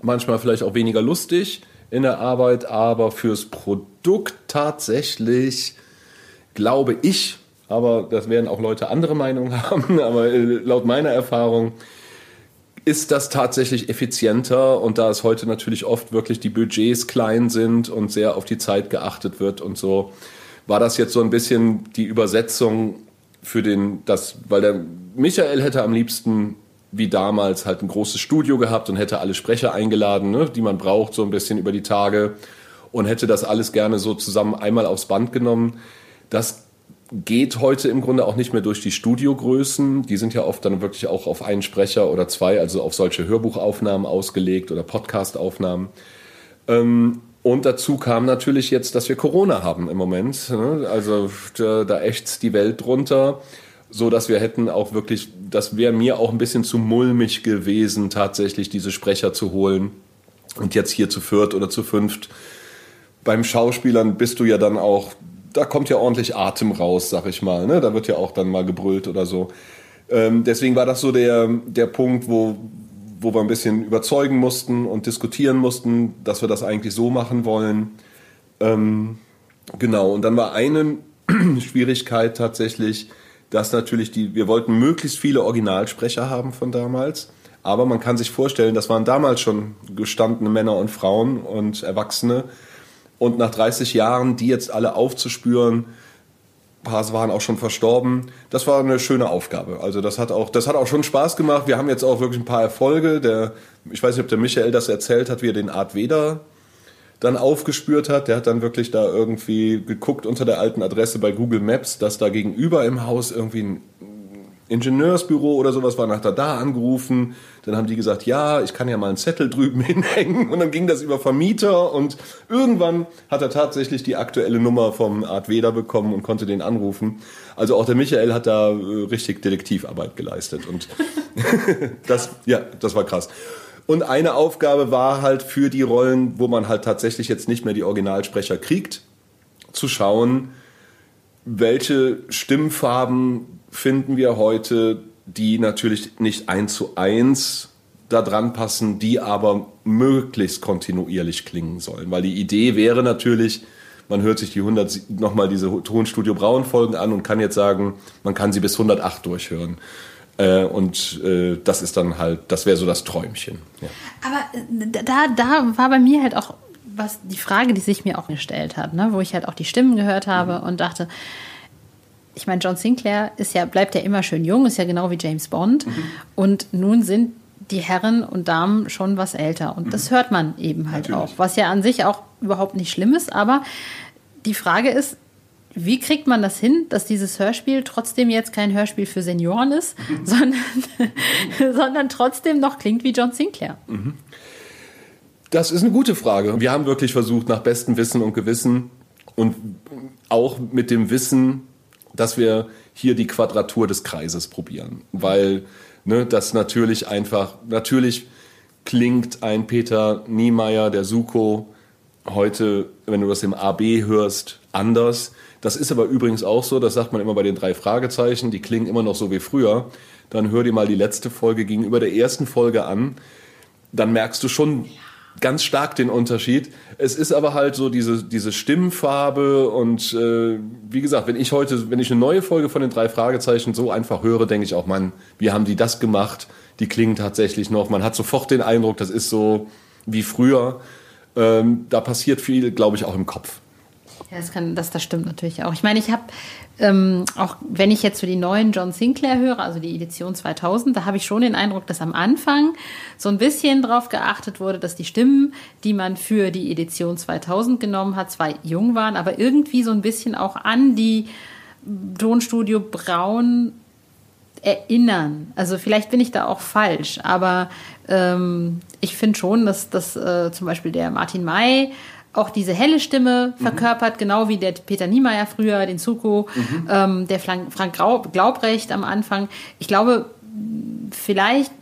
manchmal vielleicht auch weniger lustig in der Arbeit, aber fürs Produkt tatsächlich, glaube ich, aber das werden auch Leute andere Meinungen haben, aber äh, laut meiner Erfahrung ist das tatsächlich effizienter und da es heute natürlich oft wirklich die Budgets klein sind und sehr auf die Zeit geachtet wird und so, war das jetzt so ein bisschen die Übersetzung für den, das, weil der Michael hätte am liebsten wie damals halt ein großes Studio gehabt und hätte alle Sprecher eingeladen, ne, die man braucht, so ein bisschen über die Tage und hätte das alles gerne so zusammen einmal aufs Band genommen. Das geht heute im Grunde auch nicht mehr durch die Studiogrößen. Die sind ja oft dann wirklich auch auf einen Sprecher oder zwei, also auf solche Hörbuchaufnahmen ausgelegt oder Podcastaufnahmen. Ähm, und dazu kam natürlich jetzt, dass wir Corona haben im Moment. Ne? Also da, da ächzt die Welt drunter, so dass wir hätten auch wirklich, das wäre mir auch ein bisschen zu mulmig gewesen, tatsächlich diese Sprecher zu holen. Und jetzt hier zu viert oder zu fünft. Beim Schauspielern bist du ja dann auch da kommt ja ordentlich Atem raus, sag ich mal. Ne? Da wird ja auch dann mal gebrüllt oder so. Ähm, deswegen war das so der, der Punkt, wo, wo wir ein bisschen überzeugen mussten und diskutieren mussten, dass wir das eigentlich so machen wollen. Ähm, genau, und dann war eine Schwierigkeit tatsächlich, dass natürlich die, wir wollten möglichst viele Originalsprecher haben von damals. Aber man kann sich vorstellen, das waren damals schon gestandene Männer und Frauen und Erwachsene, Und nach 30 Jahren, die jetzt alle aufzuspüren, ein paar waren auch schon verstorben. Das war eine schöne Aufgabe. Also das hat auch, das hat auch schon Spaß gemacht. Wir haben jetzt auch wirklich ein paar Erfolge. Der, ich weiß nicht, ob der Michael das erzählt hat, wie er den Art Veda dann aufgespürt hat. Der hat dann wirklich da irgendwie geguckt unter der alten Adresse bei Google Maps, dass da gegenüber im Haus irgendwie ein Ingenieursbüro oder sowas war, hat er da angerufen. Dann haben die gesagt, ja, ich kann ja mal einen Zettel drüben hinhängen. Und dann ging das über Vermieter und irgendwann hat er tatsächlich die aktuelle Nummer vom Art Weder bekommen und konnte den anrufen. Also auch der Michael hat da äh, richtig Detektivarbeit geleistet und das, ja, das war krass. Und eine Aufgabe war halt für die Rollen, wo man halt tatsächlich jetzt nicht mehr die Originalsprecher kriegt, zu schauen, welche Stimmfarben finden wir heute, die natürlich nicht eins zu eins da dran passen, die aber möglichst kontinuierlich klingen sollen. Weil die Idee wäre natürlich, man hört sich die 100 nochmal diese Tonstudio Braun Folgen an und kann jetzt sagen, man kann sie bis 108 durchhören. Äh, und äh, das ist dann halt, das wäre so das Träumchen. Ja. Aber äh, da, da war bei mir halt auch was die Frage, die sich mir auch gestellt hat, ne? wo ich halt auch die Stimmen gehört habe mhm. und dachte, ich meine, John Sinclair ist ja, bleibt ja immer schön jung, ist ja genau wie James Bond. Mhm. Und nun sind die Herren und Damen schon was älter. Und das mhm. hört man eben halt Natürlich. auch. Was ja an sich auch überhaupt nicht schlimm ist. Aber die Frage ist, wie kriegt man das hin, dass dieses Hörspiel trotzdem jetzt kein Hörspiel für Senioren ist, mhm. sondern, sondern trotzdem noch klingt wie John Sinclair? Mhm. Das ist eine gute Frage. Wir haben wirklich versucht, nach bestem Wissen und Gewissen und auch mit dem Wissen, dass wir hier die Quadratur des Kreises probieren. Weil ne, das natürlich einfach, natürlich klingt ein Peter Niemeyer, der Suko, heute, wenn du das im AB hörst, anders. Das ist aber übrigens auch so, das sagt man immer bei den drei Fragezeichen, die klingen immer noch so wie früher. Dann hör dir mal die letzte Folge gegenüber der ersten Folge an. Dann merkst du schon ganz stark den Unterschied. Es ist aber halt so diese, diese Stimmfarbe und äh, wie gesagt, wenn ich heute, wenn ich eine neue Folge von den drei Fragezeichen so einfach höre, denke ich auch, Mann, wie haben die das gemacht? Die klingen tatsächlich noch. Man hat sofort den Eindruck, das ist so wie früher. Ähm, da passiert viel, glaube ich, auch im Kopf. Ja, das, kann, das, das stimmt natürlich auch. Ich meine, ich habe, ähm, auch wenn ich jetzt so die neuen John Sinclair höre, also die Edition 2000, da habe ich schon den Eindruck, dass am Anfang so ein bisschen darauf geachtet wurde, dass die Stimmen, die man für die Edition 2000 genommen hat, zwar jung waren, aber irgendwie so ein bisschen auch an die Tonstudio Braun erinnern. Also vielleicht bin ich da auch falsch, aber ähm, ich finde schon, dass, dass äh, zum Beispiel der Martin May auch diese helle Stimme mhm. verkörpert, genau wie der Peter Niemeyer früher, den Zuko, mhm. ähm, der Frank Glaubrecht am Anfang. Ich glaube, vielleicht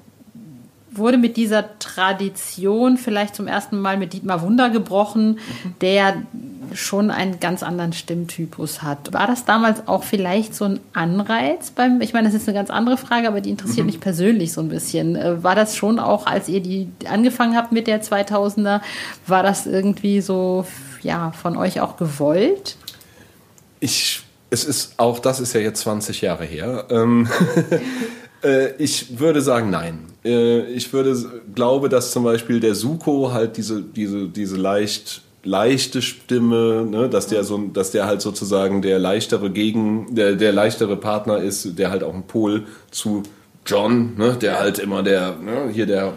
wurde mit dieser Tradition vielleicht zum ersten Mal mit Dietmar Wunder gebrochen, der schon einen ganz anderen Stimmtypus hat. War das damals auch vielleicht so ein Anreiz beim, ich meine, das ist eine ganz andere Frage, aber die interessiert mhm. mich persönlich so ein bisschen. Äh, war das schon auch, als ihr die angefangen habt mit der 2000er, war das irgendwie so, ja, von euch auch gewollt? Ich, es ist, auch das ist ja jetzt 20 Jahre her. Ähm, äh, ich würde sagen, nein. Äh, ich würde, glaube, dass zum Beispiel der Suko halt diese, diese, diese leicht leichte Stimme, ne, dass der so, dass der halt sozusagen der leichtere Gegen, der, der leichtere Partner ist, der halt auch ein Pol zu John, ne, der halt immer der, ne, hier der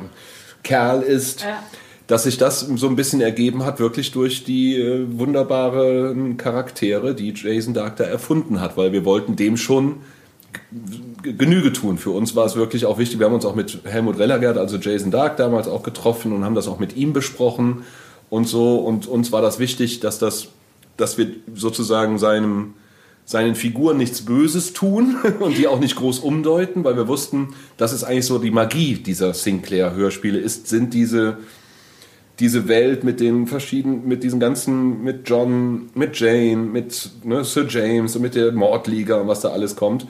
Kerl ist. Ja. Dass sich das so ein bisschen ergeben hat, wirklich durch die äh, wunderbaren Charaktere, die Jason Dark da erfunden hat, weil wir wollten dem schon Genüge tun. Für uns war es wirklich auch wichtig. Wir haben uns auch mit Helmut Rellergert, also Jason Dark, damals auch getroffen und haben das auch mit ihm besprochen und so. Und uns war das wichtig, dass, das, dass wir sozusagen seinem, seinen Figuren nichts Böses tun und die auch nicht groß umdeuten, weil wir wussten, das ist eigentlich so die Magie dieser Sinclair-Hörspiele ist, sind diese, diese Welt mit den verschiedenen, mit diesen ganzen, mit John, mit Jane, mit ne, Sir James und mit der Mordliga und was da alles kommt.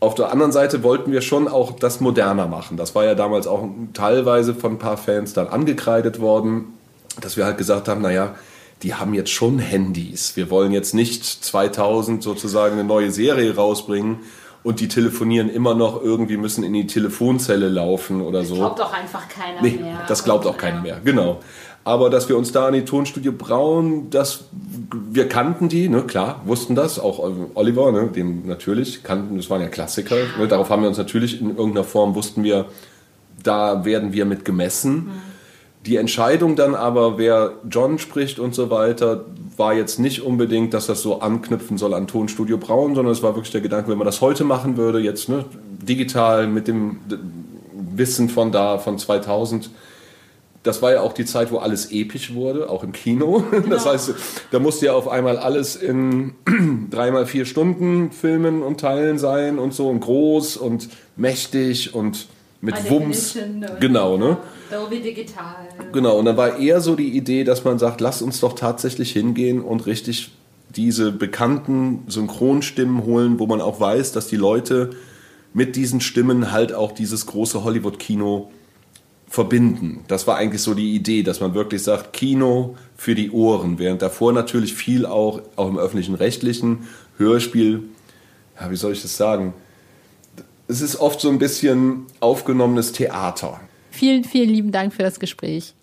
Auf der anderen Seite wollten wir schon auch das moderner machen. Das war ja damals auch teilweise von ein paar Fans dann angekreidet worden, dass wir halt gesagt haben, naja, die haben jetzt schon Handys. Wir wollen jetzt nicht 2000 sozusagen eine neue Serie rausbringen und die telefonieren immer noch irgendwie, müssen in die Telefonzelle laufen oder so. Das glaubt auch einfach keiner nee, mehr. Das glaubt auch keiner mehr, genau. Aber dass wir uns da an die Tonstudio Braun, dass wir kannten die, ne, klar, wussten das, auch Oliver, ne, den natürlich kannten, das waren ja Klassiker. Ne, darauf haben wir uns natürlich in irgendeiner Form wussten wir, da werden wir mit gemessen. Mhm. Die Entscheidung dann aber, wer John spricht und so weiter, war jetzt nicht unbedingt, dass das so anknüpfen soll an Tonstudio Braun, sondern es war wirklich der Gedanke, wenn man das heute machen würde, jetzt ne, digital mit dem Wissen von da, von 2000, das war ja auch die Zeit, wo alles episch wurde, auch im Kino. Genau. Das heißt, da musste ja auf einmal alles in dreimal vier Stunden filmen und teilen sein und so und groß und mächtig und mit Eine Wumms. Genau, ne? Dolby Digital. Genau, und dann war eher so die Idee, dass man sagt, lass uns doch tatsächlich hingehen und richtig diese bekannten Synchronstimmen holen, wo man auch weiß, dass die Leute mit diesen Stimmen halt auch dieses große Hollywood-Kino verbinden. Das war eigentlich so die Idee, dass man wirklich sagt, Kino für die Ohren, während davor natürlich viel auch, auch im öffentlichen rechtlichen Hörspiel, ja, wie soll ich das sagen? Es ist oft so ein bisschen aufgenommenes Theater. Vielen, vielen lieben Dank für das Gespräch.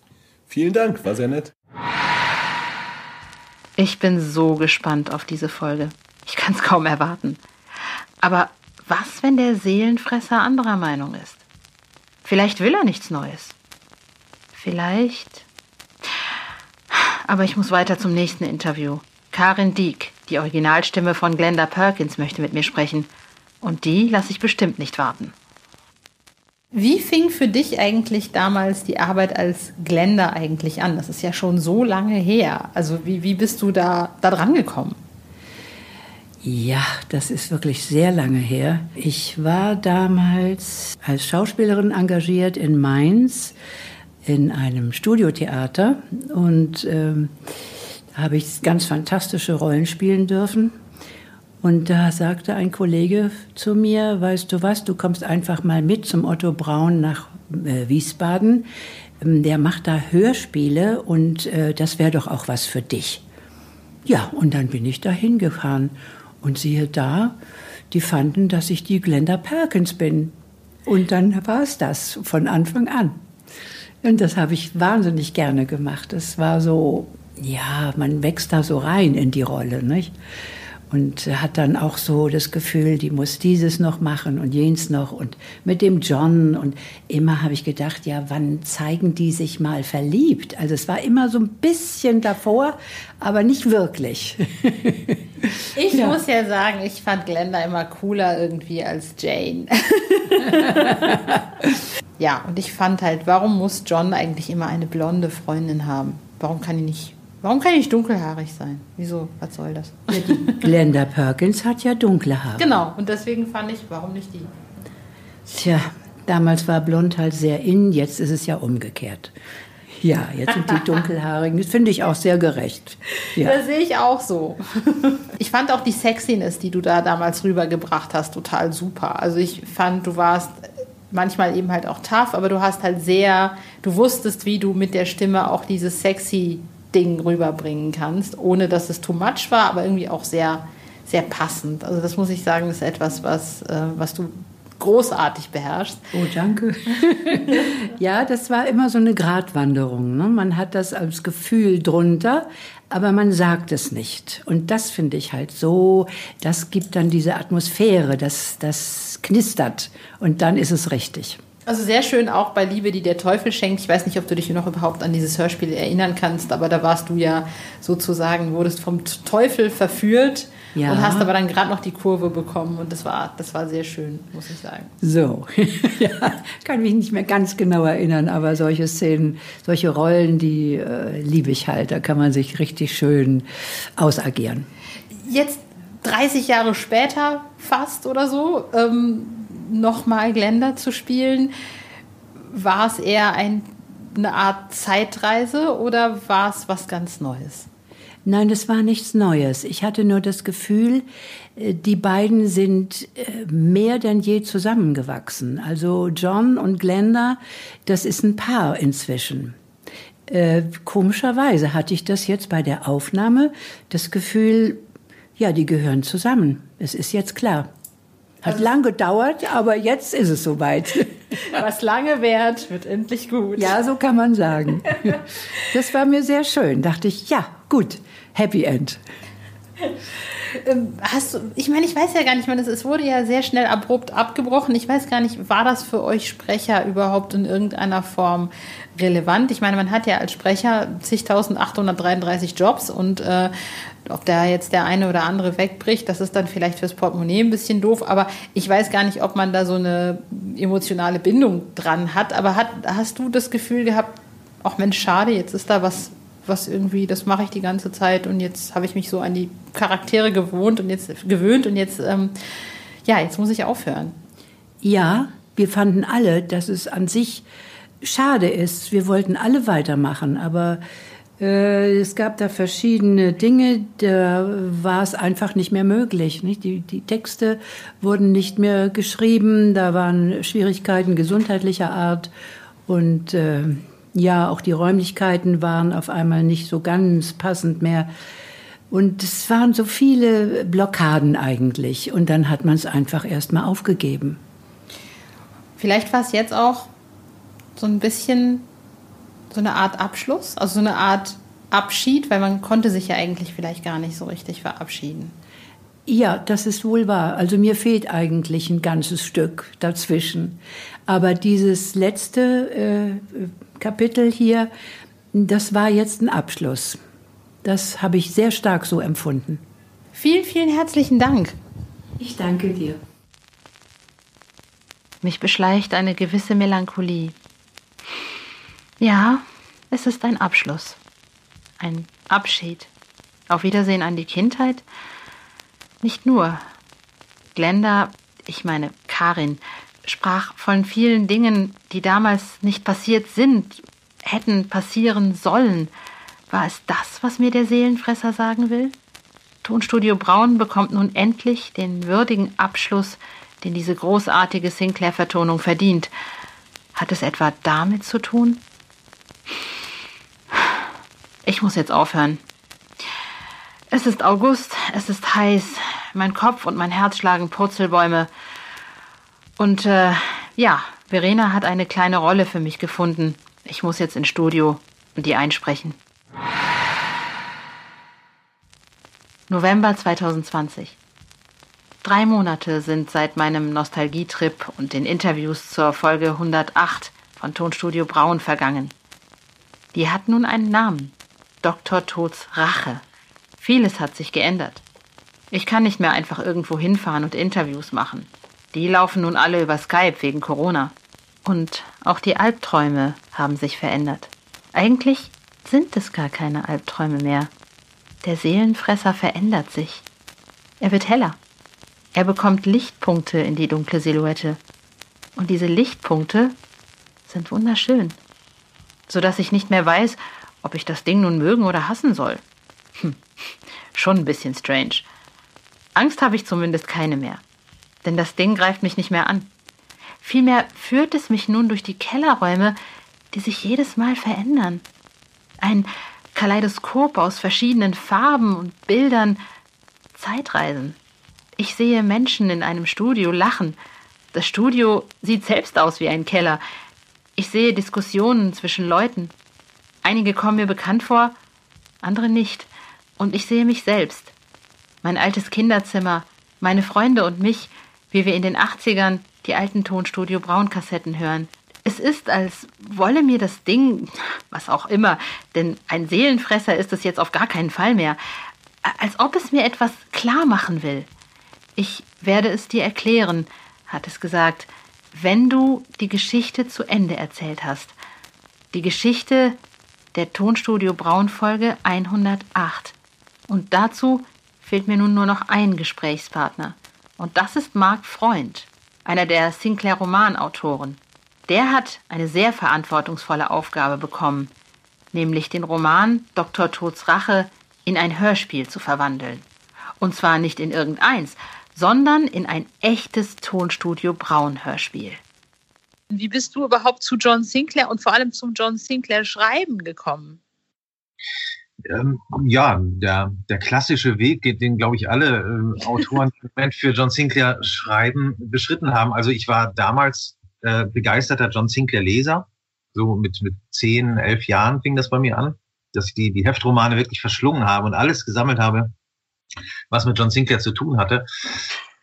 Vielen Dank, war sehr nett. Ich bin so gespannt auf diese Folge. Ich kann es kaum erwarten. Aber was, wenn der Seelenfresser anderer Meinung ist? Vielleicht will er nichts Neues. Vielleicht. Aber ich muss weiter zum nächsten Interview. Karin Dieck, die Originalstimme von Glenda Perkins, möchte mit mir sprechen. Und die lasse ich bestimmt nicht warten. Wie fing für dich eigentlich damals die Arbeit als Glenda eigentlich an? Das ist ja schon so lange her. Also wie, wie bist du da, da dran gekommen? Ja, das ist wirklich sehr lange her. Ich war damals als Schauspielerin engagiert in Mainz in einem Studiotheater und da habe ich ganz fantastische Rollen spielen dürfen. Und da sagte ein Kollege zu mir, weißt du was, du kommst einfach mal mit zum Otto Braun nach äh, Wiesbaden. Ähm, der macht da Hörspiele und äh, das wäre doch auch was für dich. Ja, und dann bin ich da hingefahren. Und siehe da, die fanden, dass ich die Glenda Perkins bin. Und dann war es das von Anfang an. Und das habe ich wahnsinnig gerne gemacht. Es war so, ja, man wächst da so rein in die Rolle, nicht? Und hat dann auch so das Gefühl, die muss dieses noch machen und jenes noch und mit dem John und immer habe ich gedacht, ja, wann zeigen die sich mal verliebt? Also es war immer so ein bisschen davor, aber nicht wirklich. Ich ja. muss ja sagen, ich fand Glenda immer cooler irgendwie als Jane. ja, und ich fand halt, warum muss John eigentlich immer eine blonde Freundin haben? Warum kann die nicht Warum kann ich dunkelhaarig sein? Wieso? Was soll das? Ja, die Glenda Perkins hat ja dunkle Haare. Genau, und deswegen fand ich, warum nicht die? Tja, damals war blond halt sehr in, jetzt ist es ja umgekehrt. Ja, jetzt sind die dunkelhaarigen. Das finde ich auch sehr gerecht. Ja. Das sehe ich auch so. Ich fand auch die Sexiness, die du da damals rübergebracht hast, total super. Also ich fand, du warst manchmal eben halt auch tough, aber du hast halt sehr, du wusstest, wie du mit der Stimme auch dieses sexy Ding rüberbringen kannst, ohne dass es too much war, aber irgendwie auch sehr, sehr passend. Also das muss ich sagen, ist etwas, was, äh, was du großartig beherrschst. Oh, danke. ja, das war immer so eine Gratwanderung. Ne? Man hat das als Gefühl drunter, aber man sagt es nicht. Und das finde ich halt so, das gibt dann diese Atmosphäre, das, das knistert und dann ist es richtig. Also sehr schön auch bei Liebe, die der Teufel schenkt. Ich weiß nicht, ob du dich noch überhaupt an dieses Hörspiel erinnern kannst, aber da warst du ja sozusagen, wurdest vom Teufel verführt ja. und hast aber dann gerade noch die Kurve bekommen und das war, das war sehr schön, muss ich sagen. So, ja, kann mich nicht mehr ganz genau erinnern, aber solche Szenen, solche Rollen, die äh, liebe ich halt. Da kann man sich richtig schön ausagieren. Jetzt 30 Jahre später fast oder so. Ähm, nochmal Glenda zu spielen, war es eher ein, eine Art Zeitreise oder war es was ganz Neues? Nein, das war nichts Neues. Ich hatte nur das Gefühl, äh, die beiden sind äh, mehr denn je zusammengewachsen. Also John und Glenda, das ist ein Paar inzwischen. Äh, komischerweise hatte ich das jetzt bei der Aufnahme das Gefühl, ja, die gehören zusammen. Es ist jetzt klar. Hat lang gedauert, aber jetzt ist es soweit. Was lange währt, wird endlich gut. Ja, so kann man sagen. Das war mir sehr schön. Dachte ich, ja, gut, Happy End. Ähm, hast du, ich meine, ich weiß ja gar nicht, ich es wurde ja sehr schnell abrupt abgebrochen. Ich weiß gar nicht, war das für euch Sprecher überhaupt in irgendeiner Form relevant? Ich meine, man hat ja als Sprecher zigtausendachthundertdreiunddreißig Jobs und äh, ob da jetzt der eine oder andere wegbricht, das ist dann vielleicht fürs Portemonnaie ein bisschen doof, aber ich weiß gar nicht, ob man da so eine emotionale Bindung dran hat. Aber hat, hast du das Gefühl gehabt, ach Mensch, schade, jetzt ist da was was irgendwie, das mache ich die ganze Zeit und jetzt habe ich mich so an die Charaktere gewohnt und jetzt gewöhnt und jetzt, ähm, ja, jetzt muss ich aufhören. Ja, wir fanden alle, dass es an sich schade ist. Wir wollten alle weitermachen, aber es gab da verschiedene Dinge, da war es einfach nicht mehr möglich. Nicht? Die, die Texte wurden nicht mehr geschrieben, da waren Schwierigkeiten gesundheitlicher Art und äh, ja, auch die Räumlichkeiten waren auf einmal nicht so ganz passend mehr. Und es waren so viele Blockaden eigentlich. Und dann hat man es einfach erstmal aufgegeben. Vielleicht war es jetzt auch so ein bisschen so eine Art Abschluss, also so eine Art Abschied, weil man konnte sich ja eigentlich vielleicht gar nicht so richtig verabschieden. Ja, das ist wohl wahr. Also mir fehlt eigentlich ein ganzes Stück dazwischen. Aber dieses letzte äh, Kapitel hier, das war jetzt ein Abschluss. Das habe ich sehr stark so empfunden. Vielen, vielen herzlichen Dank. Ich danke dir. Mich beschleicht eine gewisse Melancholie. Ja, es ist ein Abschluss. Ein Abschied. Auf Wiedersehen an die Kindheit. Nicht nur. Glenda, ich meine Karin, sprach von vielen Dingen, die damals nicht passiert sind, hätten passieren sollen. War es das, was mir der Seelenfresser sagen will? Tonstudio Braun bekommt nun endlich den würdigen Abschluss, den diese großartige Sinclair-Vertonung verdient. Hat es etwa damit zu tun? Ich muss jetzt aufhören. Es ist August, es ist heiß, mein Kopf und mein Herz schlagen Purzelbäume. Und äh, ja, Verena hat eine kleine Rolle für mich gefunden. Ich muss jetzt ins Studio und die einsprechen. November 2020. Drei Monate sind seit meinem Nostalgietrip und den Interviews zur Folge 108 von Tonstudio Braun vergangen. Die hat nun einen Namen. Dr. Tods Rache. Vieles hat sich geändert. Ich kann nicht mehr einfach irgendwo hinfahren und Interviews machen. Die laufen nun alle über Skype wegen Corona. Und auch die Albträume haben sich verändert. Eigentlich sind es gar keine Albträume mehr. Der Seelenfresser verändert sich. Er wird heller. Er bekommt Lichtpunkte in die dunkle Silhouette. Und diese Lichtpunkte sind wunderschön, sodass ich nicht mehr weiß, ob ich das Ding nun mögen oder hassen soll. Hm, schon ein bisschen strange. Angst habe ich zumindest keine mehr denn das Ding greift mich nicht mehr an. Vielmehr führt es mich nun durch die Kellerräume, die sich jedes Mal verändern. Ein Kaleidoskop aus verschiedenen Farben und Bildern, Zeitreisen. Ich sehe Menschen in einem Studio lachen. Das Studio sieht selbst aus wie ein Keller. Ich sehe Diskussionen zwischen Leuten. Einige kommen mir bekannt vor, andere nicht. Und ich sehe mich selbst. Mein altes Kinderzimmer, meine Freunde und mich, wie wir in den 80ern die alten Tonstudio Braun-Kassetten hören. Es ist, als wolle mir das Ding, was auch immer, denn ein Seelenfresser ist es jetzt auf gar keinen Fall mehr, als ob es mir etwas klar machen will. Ich werde es dir erklären, hat es gesagt, wenn du die Geschichte zu Ende erzählt hast. Die Geschichte der Tonstudio Braun Folge 108. Und dazu fehlt mir nun nur noch ein Gesprächspartner. Und das ist Mark Freund, einer der Sinclair-Romanautoren. Der hat eine sehr verantwortungsvolle Aufgabe bekommen, nämlich den Roman Dr. Tods Rache in ein Hörspiel zu verwandeln. Und zwar nicht in irgendeins, sondern in ein echtes Tonstudio Braun Hörspiel. Wie bist du überhaupt zu John Sinclair und vor allem zum John Sinclair Schreiben gekommen? Ähm, ja, der, der klassische Weg, den, glaube ich, alle äh, Autoren für John Sinclair schreiben, beschritten haben. Also ich war damals äh, begeisterter John Sinclair-Leser. So mit, mit zehn, elf Jahren fing das bei mir an, dass ich die, die Heftromane wirklich verschlungen habe und alles gesammelt habe, was mit John Sinclair zu tun hatte.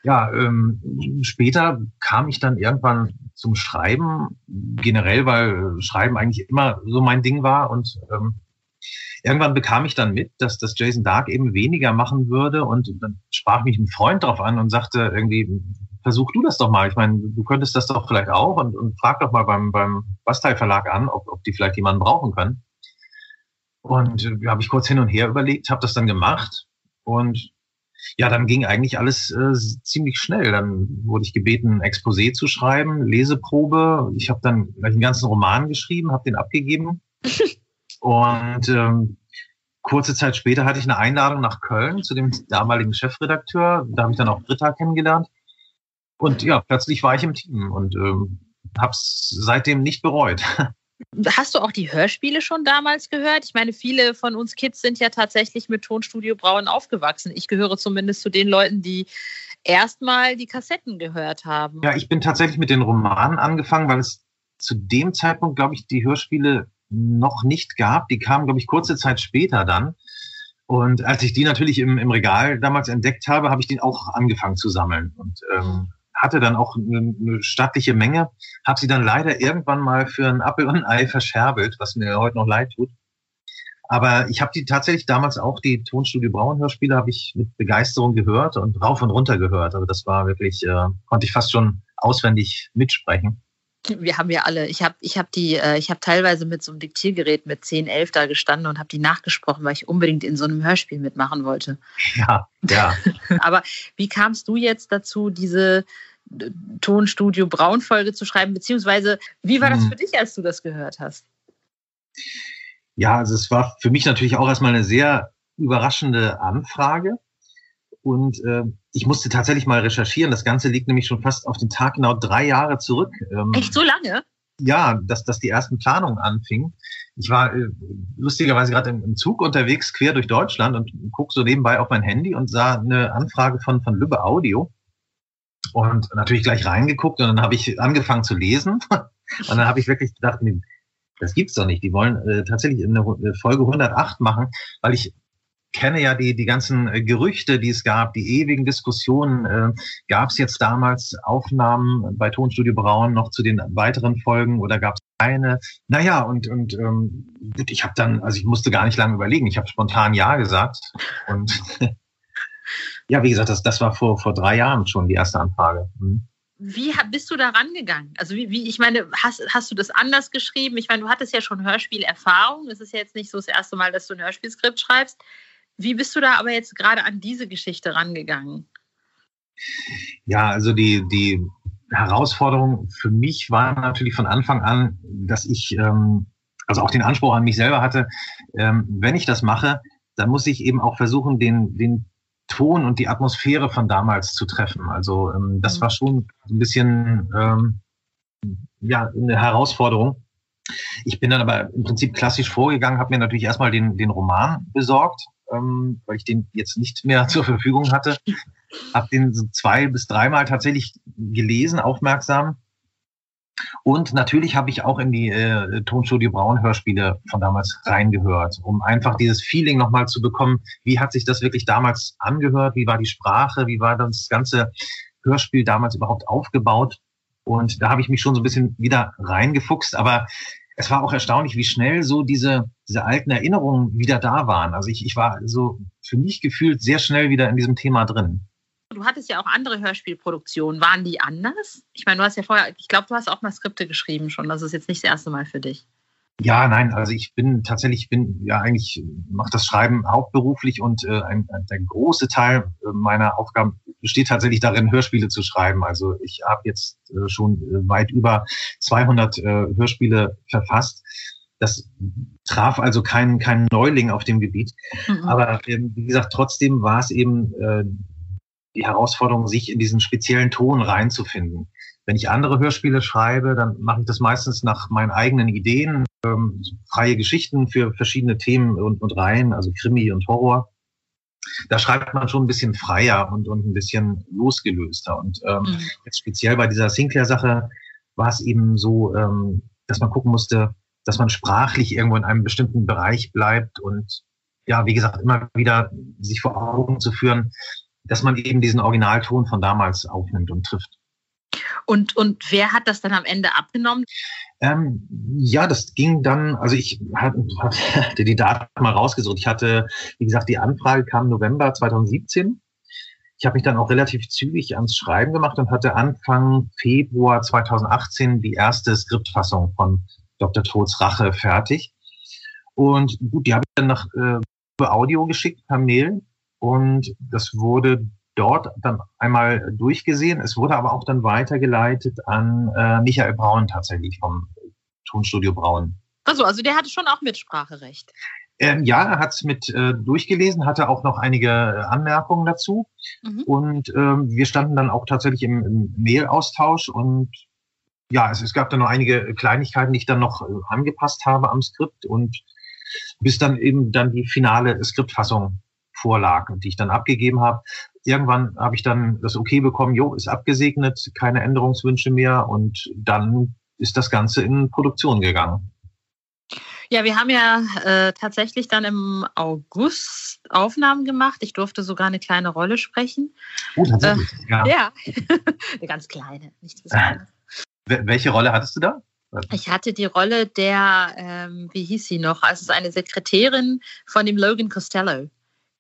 Ja, ähm, später kam ich dann irgendwann zum Schreiben, generell, weil Schreiben eigentlich immer so mein Ding war und ähm, irgendwann bekam ich dann mit, dass das Jason Dark eben weniger machen würde und dann sprach mich ein Freund drauf an und sagte irgendwie, versuch du das doch mal. Ich meine, du könntest das doch vielleicht auch und, und frag doch mal beim, beim Bastei Verlag an, ob, ob die vielleicht jemanden brauchen können. Und äh, habe ich kurz hin und her überlegt, habe das dann gemacht und ja, dann ging eigentlich alles äh, ziemlich schnell. Dann wurde ich gebeten, ein Exposé zu schreiben, Leseprobe. Ich habe dann einen ganzen Roman geschrieben, habe den abgegeben. Und ähm, kurze Zeit später hatte ich eine Einladung nach Köln zu dem damaligen Chefredakteur. Da habe ich dann auch Britta kennengelernt. Und ja, plötzlich war ich im Team und ähm, habe es seitdem nicht bereut. Hast du auch die Hörspiele schon damals gehört? Ich meine, viele von uns Kids sind ja tatsächlich mit Tonstudio Braun aufgewachsen. Ich gehöre zumindest zu den Leuten, die erstmal die Kassetten gehört haben. Ja, ich bin tatsächlich mit den Romanen angefangen, weil es zu dem Zeitpunkt, glaube ich, die Hörspiele noch nicht gab. Die kamen, glaube ich, kurze Zeit später dann. Und als ich die natürlich im, im Regal damals entdeckt habe, habe ich die auch angefangen zu sammeln. Und ähm, hatte dann auch eine, eine stattliche Menge, habe sie dann leider irgendwann mal für ein Apfel und ein Ei verscherbelt, was mir heute noch leid tut. Aber ich habe die tatsächlich damals auch, die Tonstudio Braun Hörspiele, habe ich mit Begeisterung gehört und rauf und runter gehört. Also das war wirklich, äh, konnte ich fast schon auswendig mitsprechen. Wir haben ja alle, ich habe ich hab die, äh, ich habe teilweise mit so einem Diktiergerät mit 10, 11 da gestanden und habe die nachgesprochen, weil ich unbedingt in so einem Hörspiel mitmachen wollte. Ja, ja. Aber wie kamst du jetzt dazu, diese Tonstudio Braun-Folge zu schreiben, beziehungsweise wie war das hm. für dich, als du das gehört hast? Ja, also es war für mich natürlich auch erstmal eine sehr überraschende Anfrage. Und äh, ich musste tatsächlich mal recherchieren. Das Ganze liegt nämlich schon fast auf den Tag genau drei Jahre zurück. Ähm, Echt so lange? Ja, dass, dass die ersten Planungen anfingen. Ich war äh, lustigerweise gerade im, im, Zug unterwegs, quer durch Deutschland und guck so nebenbei auf mein Handy und sah eine Anfrage von, von Lübbe Audio und natürlich gleich reingeguckt und dann habe ich angefangen zu lesen und dann habe ich wirklich gedacht, nee, das gibt's doch nicht. Die wollen äh, tatsächlich eine, eine Folge 108 machen, weil ich kenne ja die, die ganzen äh, Gerüchte, die es gab, die ewigen Diskussionen. Äh, gab es jetzt damals Aufnahmen bei Tonstudio Braun noch zu den weiteren Folgen oder gab es keine? Naja, und, und ähm, ich habe dann, also ich musste gar nicht lange überlegen, ich habe spontan Ja gesagt und ja, wie gesagt, das, das war vor, vor drei Jahren schon die erste Anfrage. Mhm. Wie bist du da rangegangen? Also wie, wie, ich meine, hast, hast du das anders geschrieben? Ich meine, du hattest ja schon Hörspielerfahrung. Es ist ja jetzt nicht so das erste Mal, dass du ein Hörspielskript schreibst. Wie bist du da aber jetzt gerade an diese Geschichte rangegangen? Ja, also die, die Herausforderung für mich war natürlich von Anfang an, dass ich ähm, also auch den Anspruch an mich selber hatte, ähm, wenn ich das mache, dann muss ich eben auch versuchen, den, den Ton und die Atmosphäre von damals zu treffen. Also ähm, das mhm. war schon ein bisschen ähm, ja, eine Herausforderung. Ich bin dann aber im Prinzip klassisch vorgegangen, habe mir natürlich erstmal den, den Roman besorgt, ähm, weil ich den jetzt nicht mehr zur Verfügung hatte. Habe den so zwei bis dreimal tatsächlich gelesen, aufmerksam. Und natürlich habe ich auch in die äh, Tonstudio Braun Hörspiele von damals reingehört, um einfach dieses Feeling nochmal zu bekommen, wie hat sich das wirklich damals angehört, wie war die Sprache, wie war das ganze Hörspiel damals überhaupt aufgebaut. Und da habe ich mich schon so ein bisschen wieder reingefuchst, aber es war auch erstaunlich, wie schnell so diese, diese alten Erinnerungen wieder da waren. Also ich, ich war so für mich gefühlt sehr schnell wieder in diesem Thema drin. Du hattest ja auch andere Hörspielproduktionen. Waren die anders? Ich meine, du hast ja vorher, ich glaube, du hast auch mal Skripte geschrieben schon. Das ist jetzt nicht das erste Mal für dich. Ja, nein, also ich bin tatsächlich, bin ja eigentlich, mache das Schreiben hauptberuflich und äh, ein, ein, der große Teil äh, meiner Aufgaben besteht tatsächlich darin, Hörspiele zu schreiben. Also ich habe jetzt äh, schon äh, weit über 200 äh, Hörspiele verfasst. Das traf also keinen kein Neuling auf dem Gebiet. Mhm. Aber ähm, wie gesagt, trotzdem war es eben äh, die Herausforderung, sich in diesen speziellen Ton reinzufinden. Wenn ich andere Hörspiele schreibe, dann mache ich das meistens nach meinen eigenen Ideen. Ähm, freie Geschichten für verschiedene Themen und, und Reihen, also Krimi und Horror. Da schreibt man schon ein bisschen freier und, und ein bisschen losgelöster. Und ähm, mhm. jetzt speziell bei dieser Sinclair-Sache war es eben so, ähm, dass man gucken musste, dass man sprachlich irgendwo in einem bestimmten Bereich bleibt und ja, wie gesagt, immer wieder sich vor Augen zu führen, dass man eben diesen Originalton von damals aufnimmt und trifft. Und, und wer hat das dann am Ende abgenommen? Ähm, ja, das ging dann, also ich hatte die Daten mal rausgesucht. Ich hatte, wie gesagt, die Anfrage kam November 2017. Ich habe mich dann auch relativ zügig ans Schreiben gemacht und hatte Anfang Februar 2018 die erste Skriptfassung von Dr. Tods Rache fertig. Und gut, die habe ich dann nach äh, Audio geschickt per Mail und das wurde dort dann einmal durchgesehen. Es wurde aber auch dann weitergeleitet an äh, Michael Braun tatsächlich vom Tonstudio Braun. Also, also der hatte schon auch Mitspracherecht. Ähm, ja, er hat es mit äh, durchgelesen, hatte auch noch einige äh, Anmerkungen dazu. Mhm. Und ähm, wir standen dann auch tatsächlich im, im Mail-Austausch und ja, es, es gab dann noch einige Kleinigkeiten, die ich dann noch äh, angepasst habe am Skript und bis dann eben dann die finale Skriptfassung vorlag und die ich dann abgegeben habe. Irgendwann habe ich dann das Okay bekommen, jo, ist abgesegnet, keine Änderungswünsche mehr und dann ist das Ganze in Produktion gegangen. Ja, wir haben ja äh, tatsächlich dann im August Aufnahmen gemacht. Ich durfte sogar eine kleine Rolle sprechen. Oh, tatsächlich. Äh, ja. ja. eine ganz kleine, nichts Besonderes. Welche Rolle hattest du da? Ich hatte die Rolle der, ähm, wie hieß sie noch? Also eine Sekretärin von dem Logan Costello,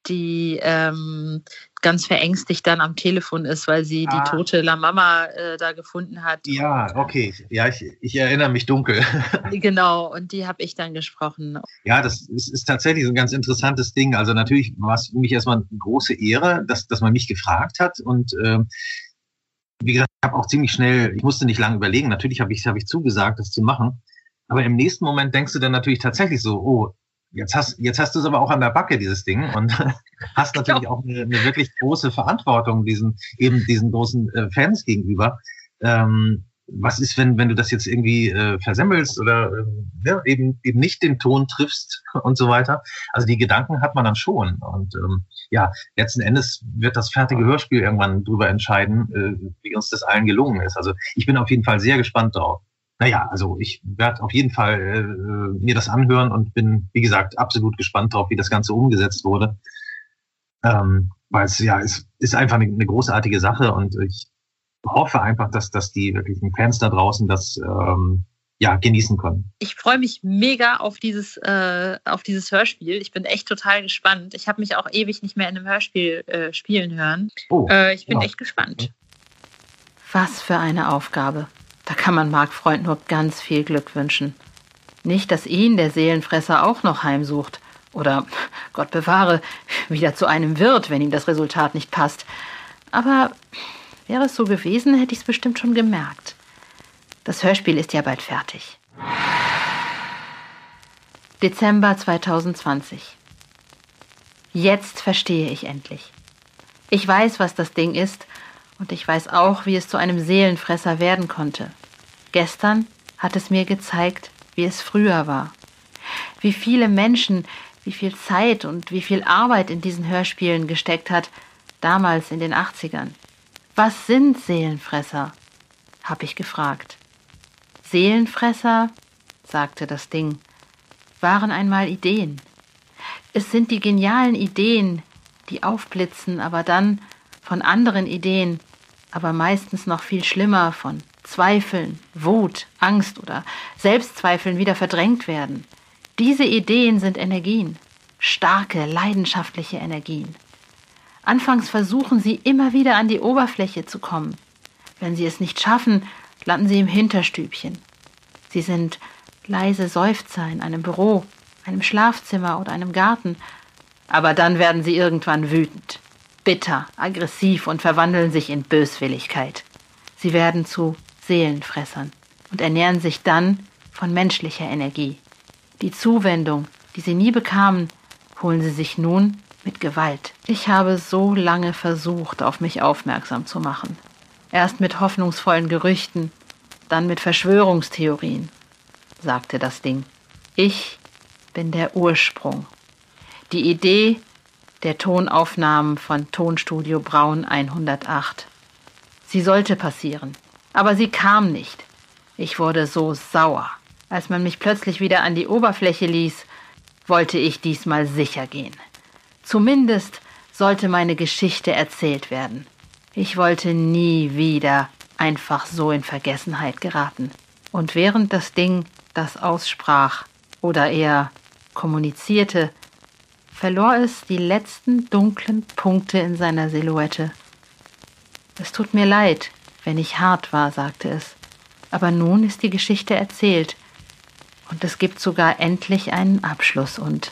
die ähm, ganz verängstigt dann am Telefon ist, weil sie ah. die tote La Mama äh, da gefunden hat. Ja, okay. Ja, ich, ich erinnere mich dunkel. genau, und die habe ich dann gesprochen. Ja, das ist, ist tatsächlich so ein ganz interessantes Ding. Also natürlich war es für mich erstmal eine große Ehre, dass, dass man mich gefragt hat. Und äh, wie gesagt, ich habe auch ziemlich schnell, ich musste nicht lange überlegen, natürlich habe ich, hab ich zugesagt, das zu machen. Aber im nächsten Moment denkst du dann natürlich tatsächlich so, oh, jetzt hast, jetzt hast du es aber auch an der Backe, dieses Ding, und hast natürlich auch eine, eine wirklich große Verantwortung diesen, eben diesen großen äh, Fans gegenüber. Ähm, was ist, wenn, wenn du das jetzt irgendwie äh, versemmelst oder äh, ja, eben, eben nicht den Ton triffst und so weiter. Also die Gedanken hat man dann schon. Und ähm, ja, letzten Endes wird das fertige Hörspiel irgendwann drüber entscheiden, äh, wie uns das allen gelungen ist. Also ich bin auf jeden Fall sehr gespannt drauf. Naja, also ich werde auf jeden Fall äh, mir das anhören und bin, wie gesagt, absolut gespannt drauf, wie das Ganze umgesetzt wurde. Ähm, weil es ja, es ist einfach eine, eine großartige Sache und ich hoffe einfach, dass, dass die wirklichen Fans da draußen das ähm, ja, genießen können. Ich freue mich mega auf dieses, äh, auf dieses Hörspiel. Ich bin echt total gespannt. Ich habe mich auch ewig nicht mehr in einem Hörspiel äh, spielen hören. Oh, äh, ich bin ja. echt gespannt. Was für eine Aufgabe. Da kann man Marc Freund nur ganz viel Glück wünschen. Nicht, dass ihn der Seelenfresser auch noch heimsucht. Oder, Gott bewahre, wieder zu einem wird, wenn ihm das Resultat nicht passt. Aber Wäre es so gewesen, hätte ich es bestimmt schon gemerkt. Das Hörspiel ist ja bald fertig. Dezember 2020. Jetzt verstehe ich endlich. Ich weiß, was das Ding ist, und ich weiß auch, wie es zu einem Seelenfresser werden konnte. Gestern hat es mir gezeigt, wie es früher war. Wie viele Menschen, wie viel Zeit und wie viel Arbeit in diesen Hörspielen gesteckt hat, damals in den 80ern. Was sind Seelenfresser? hab ich gefragt. Seelenfresser, sagte das Ding, waren einmal Ideen. Es sind die genialen Ideen, die aufblitzen, aber dann von anderen Ideen, aber meistens noch viel schlimmer von Zweifeln, Wut, Angst oder Selbstzweifeln wieder verdrängt werden. Diese Ideen sind Energien, starke, leidenschaftliche Energien. Anfangs versuchen sie immer wieder an die Oberfläche zu kommen. Wenn sie es nicht schaffen, landen sie im Hinterstübchen. Sie sind leise Seufzer in einem Büro, einem Schlafzimmer oder einem Garten, aber dann werden sie irgendwann wütend, bitter, aggressiv und verwandeln sich in Böswilligkeit. Sie werden zu Seelenfressern und ernähren sich dann von menschlicher Energie. Die Zuwendung, die sie nie bekamen, holen sie sich nun mit Gewalt. Ich habe so lange versucht, auf mich aufmerksam zu machen. Erst mit hoffnungsvollen Gerüchten, dann mit Verschwörungstheorien, sagte das Ding. Ich bin der Ursprung. Die Idee der Tonaufnahmen von Tonstudio Braun 108. Sie sollte passieren, aber sie kam nicht. Ich wurde so sauer. Als man mich plötzlich wieder an die Oberfläche ließ, wollte ich diesmal sicher gehen. Zumindest sollte meine Geschichte erzählt werden. Ich wollte nie wieder einfach so in Vergessenheit geraten. Und während das Ding das aussprach oder eher kommunizierte, verlor es die letzten dunklen Punkte in seiner Silhouette. Es tut mir leid, wenn ich hart war, sagte es. Aber nun ist die Geschichte erzählt. Und es gibt sogar endlich einen Abschluss. Und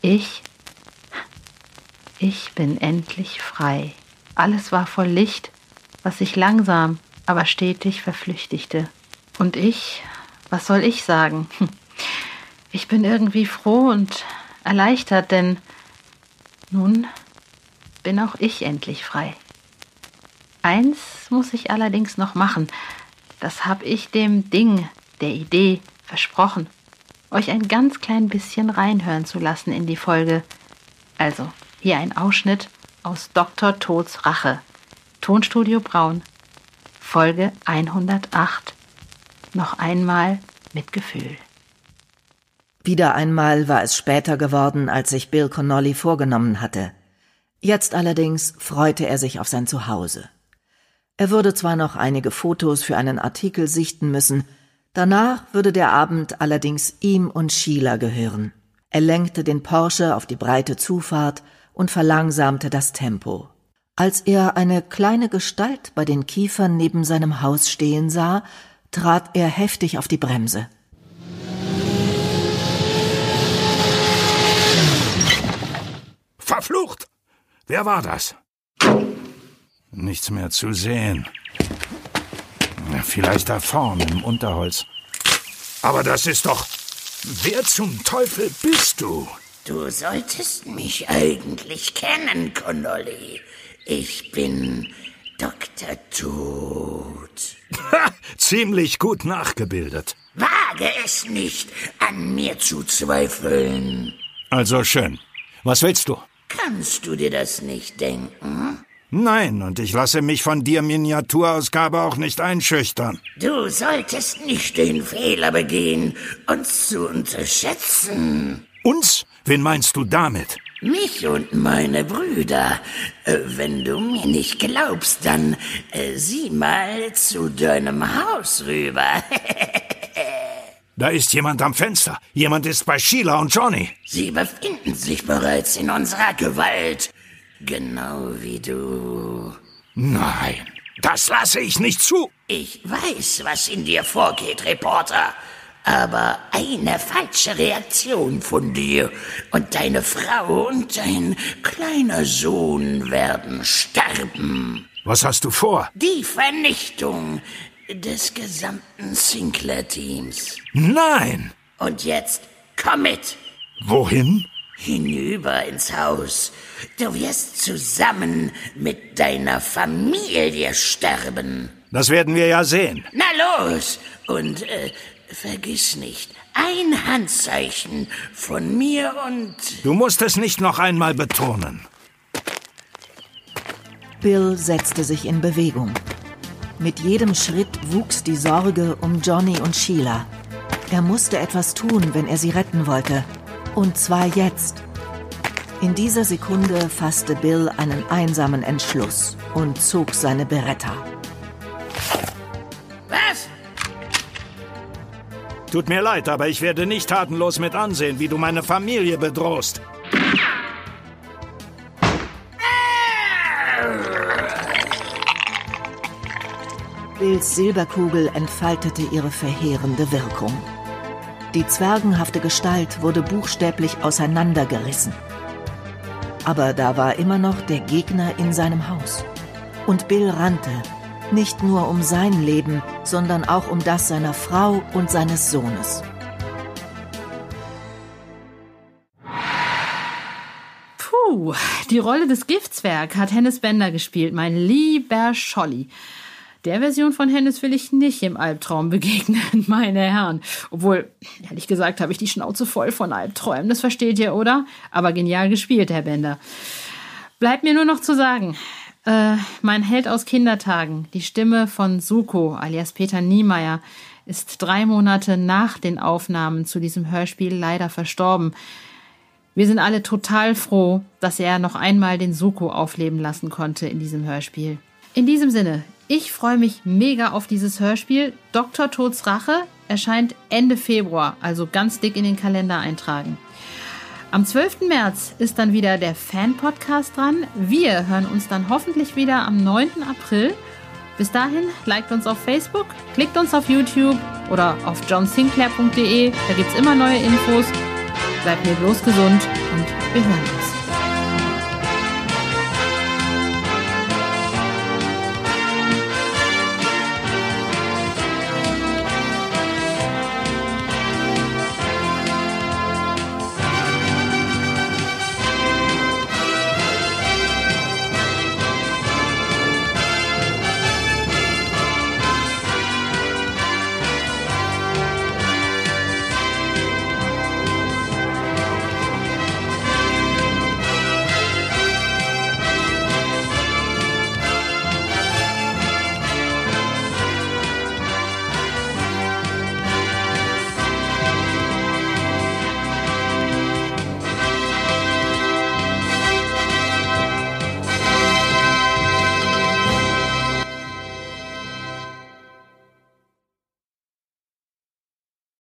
ich, ich bin endlich frei. Alles war voll Licht, was sich langsam, aber stetig verflüchtigte. Und ich, was soll ich sagen? Ich bin irgendwie froh und erleichtert, denn nun bin auch ich endlich frei. Eins muss ich allerdings noch machen. Das habe ich dem Ding, der Idee, versprochen, euch ein ganz klein bisschen reinhören zu lassen in die Folge. Also, hier ein Ausschnitt aus Dr. Tods Rache. Tonstudio Braun. Folge 108. Noch einmal mit Gefühl. Wieder einmal war es später geworden, als sich Bill Connolly vorgenommen hatte. Jetzt allerdings freute er sich auf sein Zuhause. Er würde zwar noch einige Fotos für einen Artikel sichten müssen, danach würde der Abend allerdings ihm und Sheila gehören. Er lenkte den Porsche auf die breite Zufahrt und verlangsamte das Tempo. Als er eine kleine Gestalt bei den Kiefern neben seinem Haus stehen sah, trat er heftig auf die Bremse. Verflucht! Wer war das? Nichts mehr zu sehen. Vielleicht da vorne im Unterholz. Aber das ist doch. Wer zum Teufel bist du? Du solltest mich eigentlich kennen, Connolly. Ich bin Dr. Tod. Ziemlich gut nachgebildet. Wage es nicht, an mir zu zweifeln. Also schön. Was willst du? Kannst du dir das nicht denken? Nein, und ich lasse mich von dir Miniaturausgabe auch nicht einschüchtern. Du solltest nicht den Fehler begehen, uns zu unterschätzen. Uns? Wen meinst du damit? Mich und meine Brüder. Äh, wenn du mir nicht glaubst, dann äh, sieh mal zu deinem Haus rüber. da ist jemand am Fenster. Jemand ist bei Sheila und Johnny. Sie befinden sich bereits in unserer Gewalt. Genau wie du. Nein, das lasse ich nicht zu. Ich weiß, was in dir vorgeht, Reporter. Aber eine falsche Reaktion von dir und deine Frau und dein kleiner Sohn werden sterben. Was hast du vor? Die Vernichtung des gesamten Sinclair-Teams. Nein! Und jetzt komm mit! Wohin? Hinüber ins Haus. Du wirst zusammen mit deiner Familie sterben. Das werden wir ja sehen. Na los! Und äh, vergiss nicht, ein Handzeichen von mir und. Du musst es nicht noch einmal betonen. Bill setzte sich in Bewegung. Mit jedem Schritt wuchs die Sorge um Johnny und Sheila. Er musste etwas tun, wenn er sie retten wollte. Und zwar jetzt. In dieser Sekunde fasste Bill einen einsamen Entschluss und zog seine Beretta. Was? Tut mir leid, aber ich werde nicht tatenlos mit ansehen, wie du meine Familie bedrohst. Bills Silberkugel entfaltete ihre verheerende Wirkung. Die zwergenhafte Gestalt wurde buchstäblich auseinandergerissen. Aber da war immer noch der Gegner in seinem Haus. Und Bill rannte, nicht nur um sein Leben, sondern auch um das seiner Frau und seines Sohnes. Puh, die Rolle des Giftzwerg hat Hennes Bender gespielt, mein lieber Scholli. Der Version von Hennes will ich nicht im Albtraum begegnen, meine Herren. Obwohl, ehrlich gesagt, habe ich die Schnauze voll von Albträumen. Das versteht ihr, oder? Aber genial gespielt, Herr Bender. Bleibt mir nur noch zu sagen, äh, mein Held aus Kindertagen, die Stimme von Suko alias Peter Niemeyer, ist drei Monate nach den Aufnahmen zu diesem Hörspiel leider verstorben. Wir sind alle total froh, dass er noch einmal den Suko aufleben lassen konnte in diesem Hörspiel. In diesem Sinne, ich freue mich mega auf dieses Hörspiel. Dr. Tods Rache erscheint Ende Februar, also ganz dick in den Kalender eintragen. Am 12. März ist dann wieder der Fan-Podcast dran. Wir hören uns dann hoffentlich wieder am 9. April. Bis dahin, liked uns auf Facebook, klickt uns auf YouTube oder auf johnsinclair.de. Da gibt es immer neue Infos. Bleibt mir bloß gesund und wir hören uns.